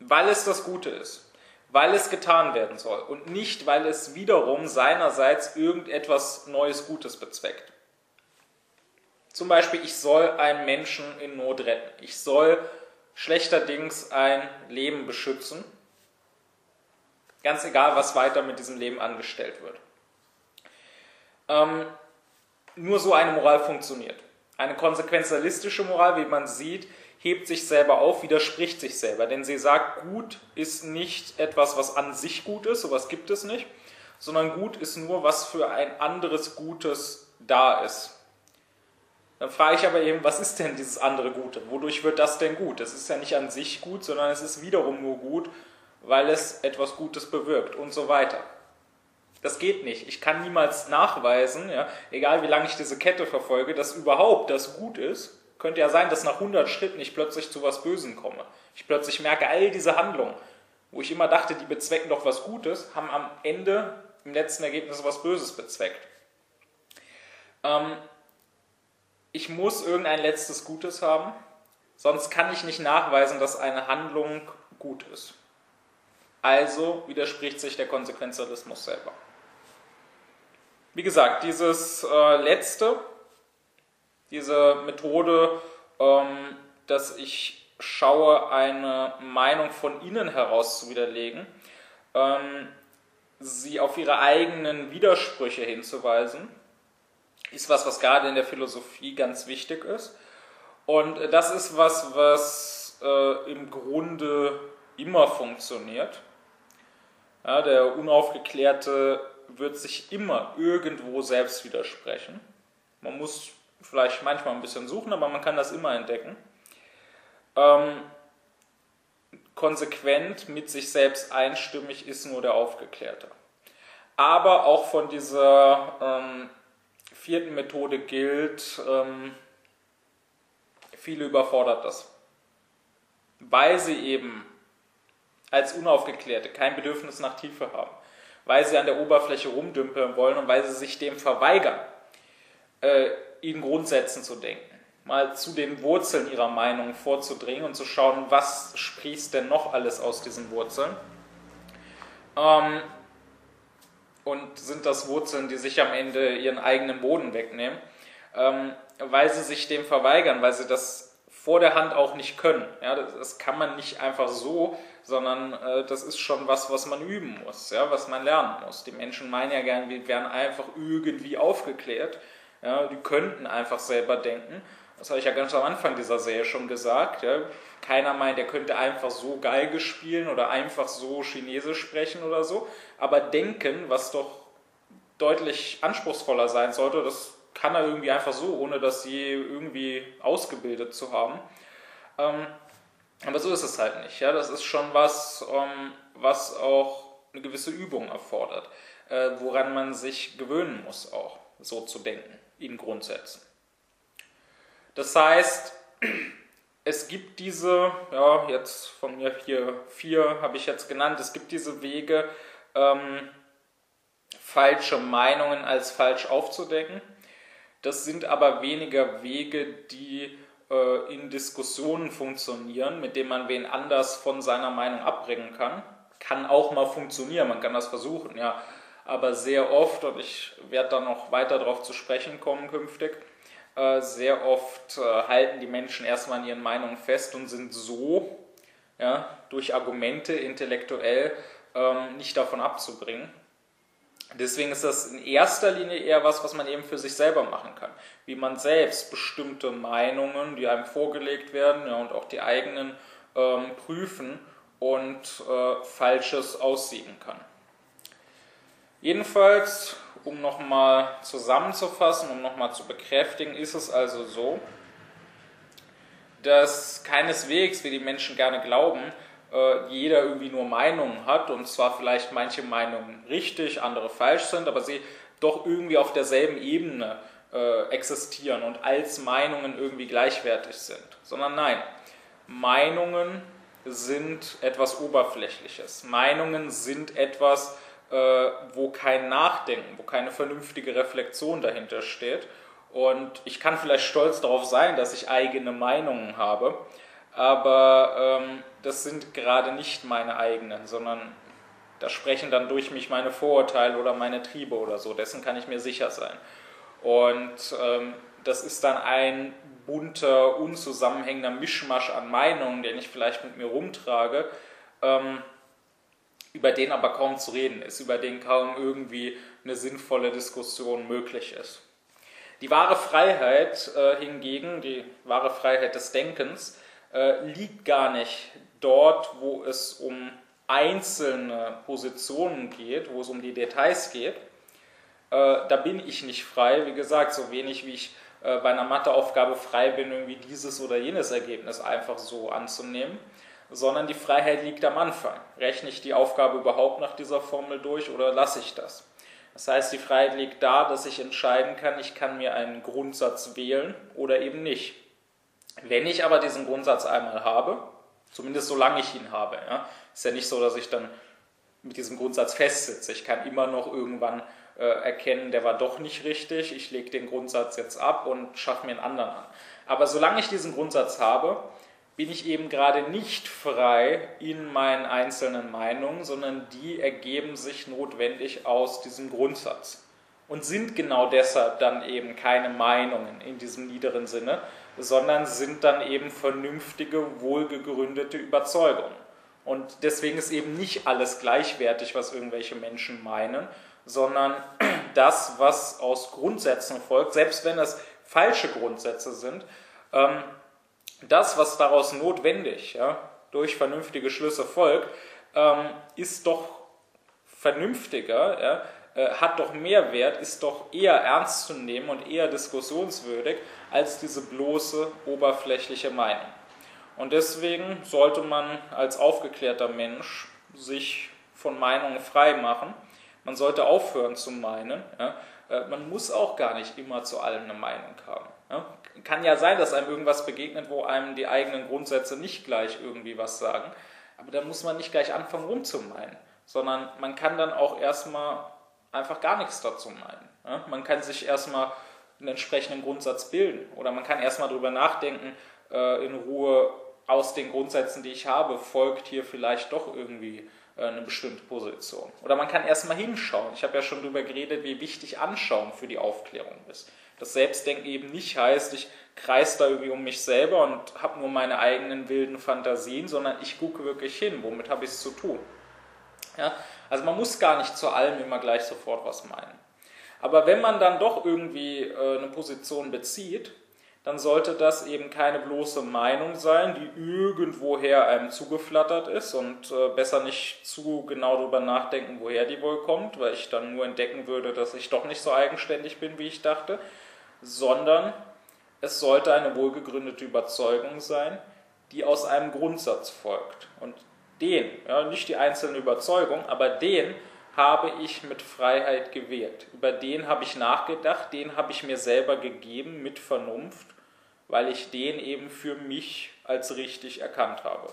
Speaker 1: weil es das Gute ist, weil es getan werden soll und nicht, weil es wiederum seinerseits irgendetwas Neues Gutes bezweckt. Zum Beispiel, ich soll einen Menschen in Not retten. Ich soll schlechterdings ein Leben beschützen. Ganz egal, was weiter mit diesem Leben angestellt wird. Ähm, nur so eine Moral funktioniert. Eine konsequenzialistische Moral, wie man sieht, hebt sich selber auf, widerspricht sich selber. Denn sie sagt, gut ist nicht etwas, was an sich gut ist, sowas gibt es nicht, sondern gut ist nur, was für ein anderes Gutes da ist. Dann frage ich aber eben, was ist denn dieses andere Gute? Wodurch wird das denn gut? Es ist ja nicht an sich gut, sondern es ist wiederum nur gut, weil es etwas Gutes bewirkt und so weiter. Das geht nicht. Ich kann niemals nachweisen, ja, egal wie lange ich diese Kette verfolge, dass überhaupt das gut ist. Könnte ja sein, dass nach 100 Schritten ich plötzlich zu was Bösen komme. Ich plötzlich merke, all diese Handlungen, wo ich immer dachte, die bezwecken doch was Gutes, haben am Ende im letzten Ergebnis was Böses bezweckt. Ähm, ich muss irgendein letztes Gutes haben, sonst kann ich nicht nachweisen, dass eine Handlung gut ist. Also widerspricht sich der Konsequenzialismus selber. Wie gesagt, dieses äh, letzte, diese Methode, ähm, dass ich schaue, eine Meinung von innen heraus zu widerlegen, ähm, sie auf ihre eigenen Widersprüche hinzuweisen, ist was, was gerade in der Philosophie ganz wichtig ist. Und das ist was, was äh, im Grunde immer funktioniert. Ja, der Unaufgeklärte wird sich immer irgendwo selbst widersprechen. Man muss vielleicht manchmal ein bisschen suchen, aber man kann das immer entdecken. Ähm, konsequent mit sich selbst einstimmig ist nur der Aufgeklärte. Aber auch von dieser ähm, vierten Methode gilt, ähm, viele überfordert das. Weil sie eben als Unaufgeklärte kein Bedürfnis nach Tiefe haben, weil sie an der Oberfläche rumdümpeln wollen und weil sie sich dem verweigern, äh, in Grundsätzen zu denken, mal zu den Wurzeln ihrer Meinung vorzudringen und zu schauen, was sprießt denn noch alles aus diesen Wurzeln. Ähm, und sind das Wurzeln, die sich am Ende ihren eigenen Boden wegnehmen, ähm, weil sie sich dem verweigern, weil sie das vor der Hand auch nicht können. Ja, das, das kann man nicht einfach so, sondern äh, das ist schon was, was man üben muss, ja, was man lernen muss. Die Menschen meinen ja gerne, wir wären einfach irgendwie aufgeklärt. Ja, die könnten einfach selber denken. Das habe ich ja ganz am Anfang dieser Serie schon gesagt. Ja. Keiner meint, er könnte einfach so Geige spielen oder einfach so Chinesisch sprechen oder so. Aber denken, was doch deutlich anspruchsvoller sein sollte, das kann er irgendwie einfach so, ohne das je irgendwie ausgebildet zu haben. Ähm, aber so ist es halt nicht. Ja? Das ist schon was, ähm, was auch eine gewisse Übung erfordert, äh, woran man sich gewöhnen muss, auch so zu denken, in Grundsätzen. Das heißt, es gibt diese, ja, jetzt von mir hier vier habe ich jetzt genannt, es gibt diese Wege, ähm, falsche Meinungen als falsch aufzudecken. Das sind aber weniger Wege, die äh, in Diskussionen funktionieren, mit denen man wen anders von seiner Meinung abbringen kann. Kann auch mal funktionieren, man kann das versuchen, ja. Aber sehr oft, und ich werde da noch weiter darauf zu sprechen kommen künftig, äh, sehr oft äh, halten die Menschen erstmal an ihren Meinungen fest und sind so ja, durch Argumente intellektuell ähm, nicht davon abzubringen. Deswegen ist das in erster Linie eher was, was man eben für sich selber machen kann. Wie man selbst bestimmte Meinungen, die einem vorgelegt werden, ja, und auch die eigenen ähm, prüfen und äh, Falsches aussieben kann. Jedenfalls, um nochmal zusammenzufassen, um nochmal zu bekräftigen, ist es also so, dass keineswegs, wie die Menschen gerne glauben, äh, jeder irgendwie nur Meinungen hat und zwar vielleicht manche Meinungen richtig, andere falsch sind, aber sie doch irgendwie auf derselben Ebene äh, existieren und als Meinungen irgendwie gleichwertig sind. Sondern nein, Meinungen sind etwas Oberflächliches. Meinungen sind etwas, wo kein Nachdenken, wo keine vernünftige Reflexion dahinter steht. Und ich kann vielleicht stolz darauf sein, dass ich eigene Meinungen habe, aber ähm, das sind gerade nicht meine eigenen, sondern da sprechen dann durch mich meine Vorurteile oder meine Triebe oder so. Dessen kann ich mir sicher sein. Und ähm, das ist dann ein bunter, unzusammenhängender Mischmasch an Meinungen, den ich vielleicht mit mir rumtrage, ähm, über den aber kaum zu reden ist, über den kaum irgendwie eine sinnvolle Diskussion möglich ist. Die wahre Freiheit äh, hingegen, die wahre Freiheit des Denkens, äh, liegt gar nicht dort, wo es um einzelne Positionen geht, wo es um die Details geht. Äh, da bin ich nicht frei, wie gesagt, so wenig wie ich äh, bei einer Matheaufgabe frei bin, irgendwie dieses oder jenes Ergebnis einfach so anzunehmen, sondern die Freiheit liegt am Anfang. Rechne ich die Aufgabe überhaupt nach dieser Formel durch oder lasse ich das? Das heißt, die Freiheit liegt da, dass ich entscheiden kann, ich kann mir einen Grundsatz wählen oder eben nicht. Wenn ich aber diesen Grundsatz einmal habe, zumindest solange ich ihn habe, ja, ist ja nicht so, dass ich dann mit diesem Grundsatz festsitze. Ich kann immer noch irgendwann äh, erkennen, der war doch nicht richtig, ich lege den Grundsatz jetzt ab und schaffe mir einen anderen an. Aber solange ich diesen Grundsatz habe, bin ich eben gerade nicht frei in meinen einzelnen Meinungen, sondern die ergeben sich notwendig aus diesem Grundsatz und sind genau deshalb dann eben keine Meinungen in diesem niederen Sinne, sondern sind dann eben vernünftige, wohlgegründete Überzeugungen. Und deswegen ist eben nicht alles gleichwertig, was irgendwelche Menschen meinen, sondern (clears throat) das, was aus Grundsätzen folgt, selbst wenn es falsche Grundsätze sind, ähm, das, was daraus notwendig ja, durch vernünftige Schlüsse folgt, ähm, ist doch vernünftiger, ja, äh, hat doch mehr Wert, ist doch eher ernst zu nehmen und eher diskussionswürdig als diese bloße oberflächliche Meinung. Und deswegen sollte man als aufgeklärter Mensch sich von Meinungen frei machen. Man sollte aufhören zu meinen. Ja. Äh, man muss auch gar nicht immer zu allem eine Meinung haben. Ja. Kann ja sein, dass einem irgendwas begegnet, wo einem die eigenen Grundsätze nicht gleich irgendwie was sagen. Aber da muss man nicht gleich anfangen rumzumeinen, sondern man kann dann auch erstmal einfach gar nichts dazu meinen. Ja? Man kann sich erstmal einen entsprechenden Grundsatz bilden oder man kann erstmal darüber nachdenken, äh, in Ruhe aus den Grundsätzen, die ich habe, folgt hier vielleicht doch irgendwie äh, eine bestimmte Position. Oder man kann erstmal hinschauen. Ich habe ja schon darüber geredet, wie wichtig Anschauen für die Aufklärung ist. Das Selbstdenken eben nicht heißt, ich kreise da irgendwie um mich selber und habe nur meine eigenen wilden Fantasien, sondern ich gucke wirklich hin, womit habe ich es zu tun. Ja? Also man muss gar nicht zu allem immer gleich sofort was meinen. Aber wenn man dann doch irgendwie äh, eine Position bezieht, dann sollte das eben keine bloße Meinung sein, die irgendwoher einem zugeflattert ist und äh, besser nicht zu genau darüber nachdenken, woher die wohl kommt, weil ich dann nur entdecken würde, dass ich doch nicht so eigenständig bin, wie ich dachte, sondern es sollte eine wohlgegründete Überzeugung sein, die aus einem Grundsatz folgt. Und den, ja, nicht die einzelne Überzeugung, aber den habe ich mit Freiheit gewählt. Über den habe ich nachgedacht, den habe ich mir selber gegeben mit Vernunft weil ich den eben für mich als richtig erkannt habe.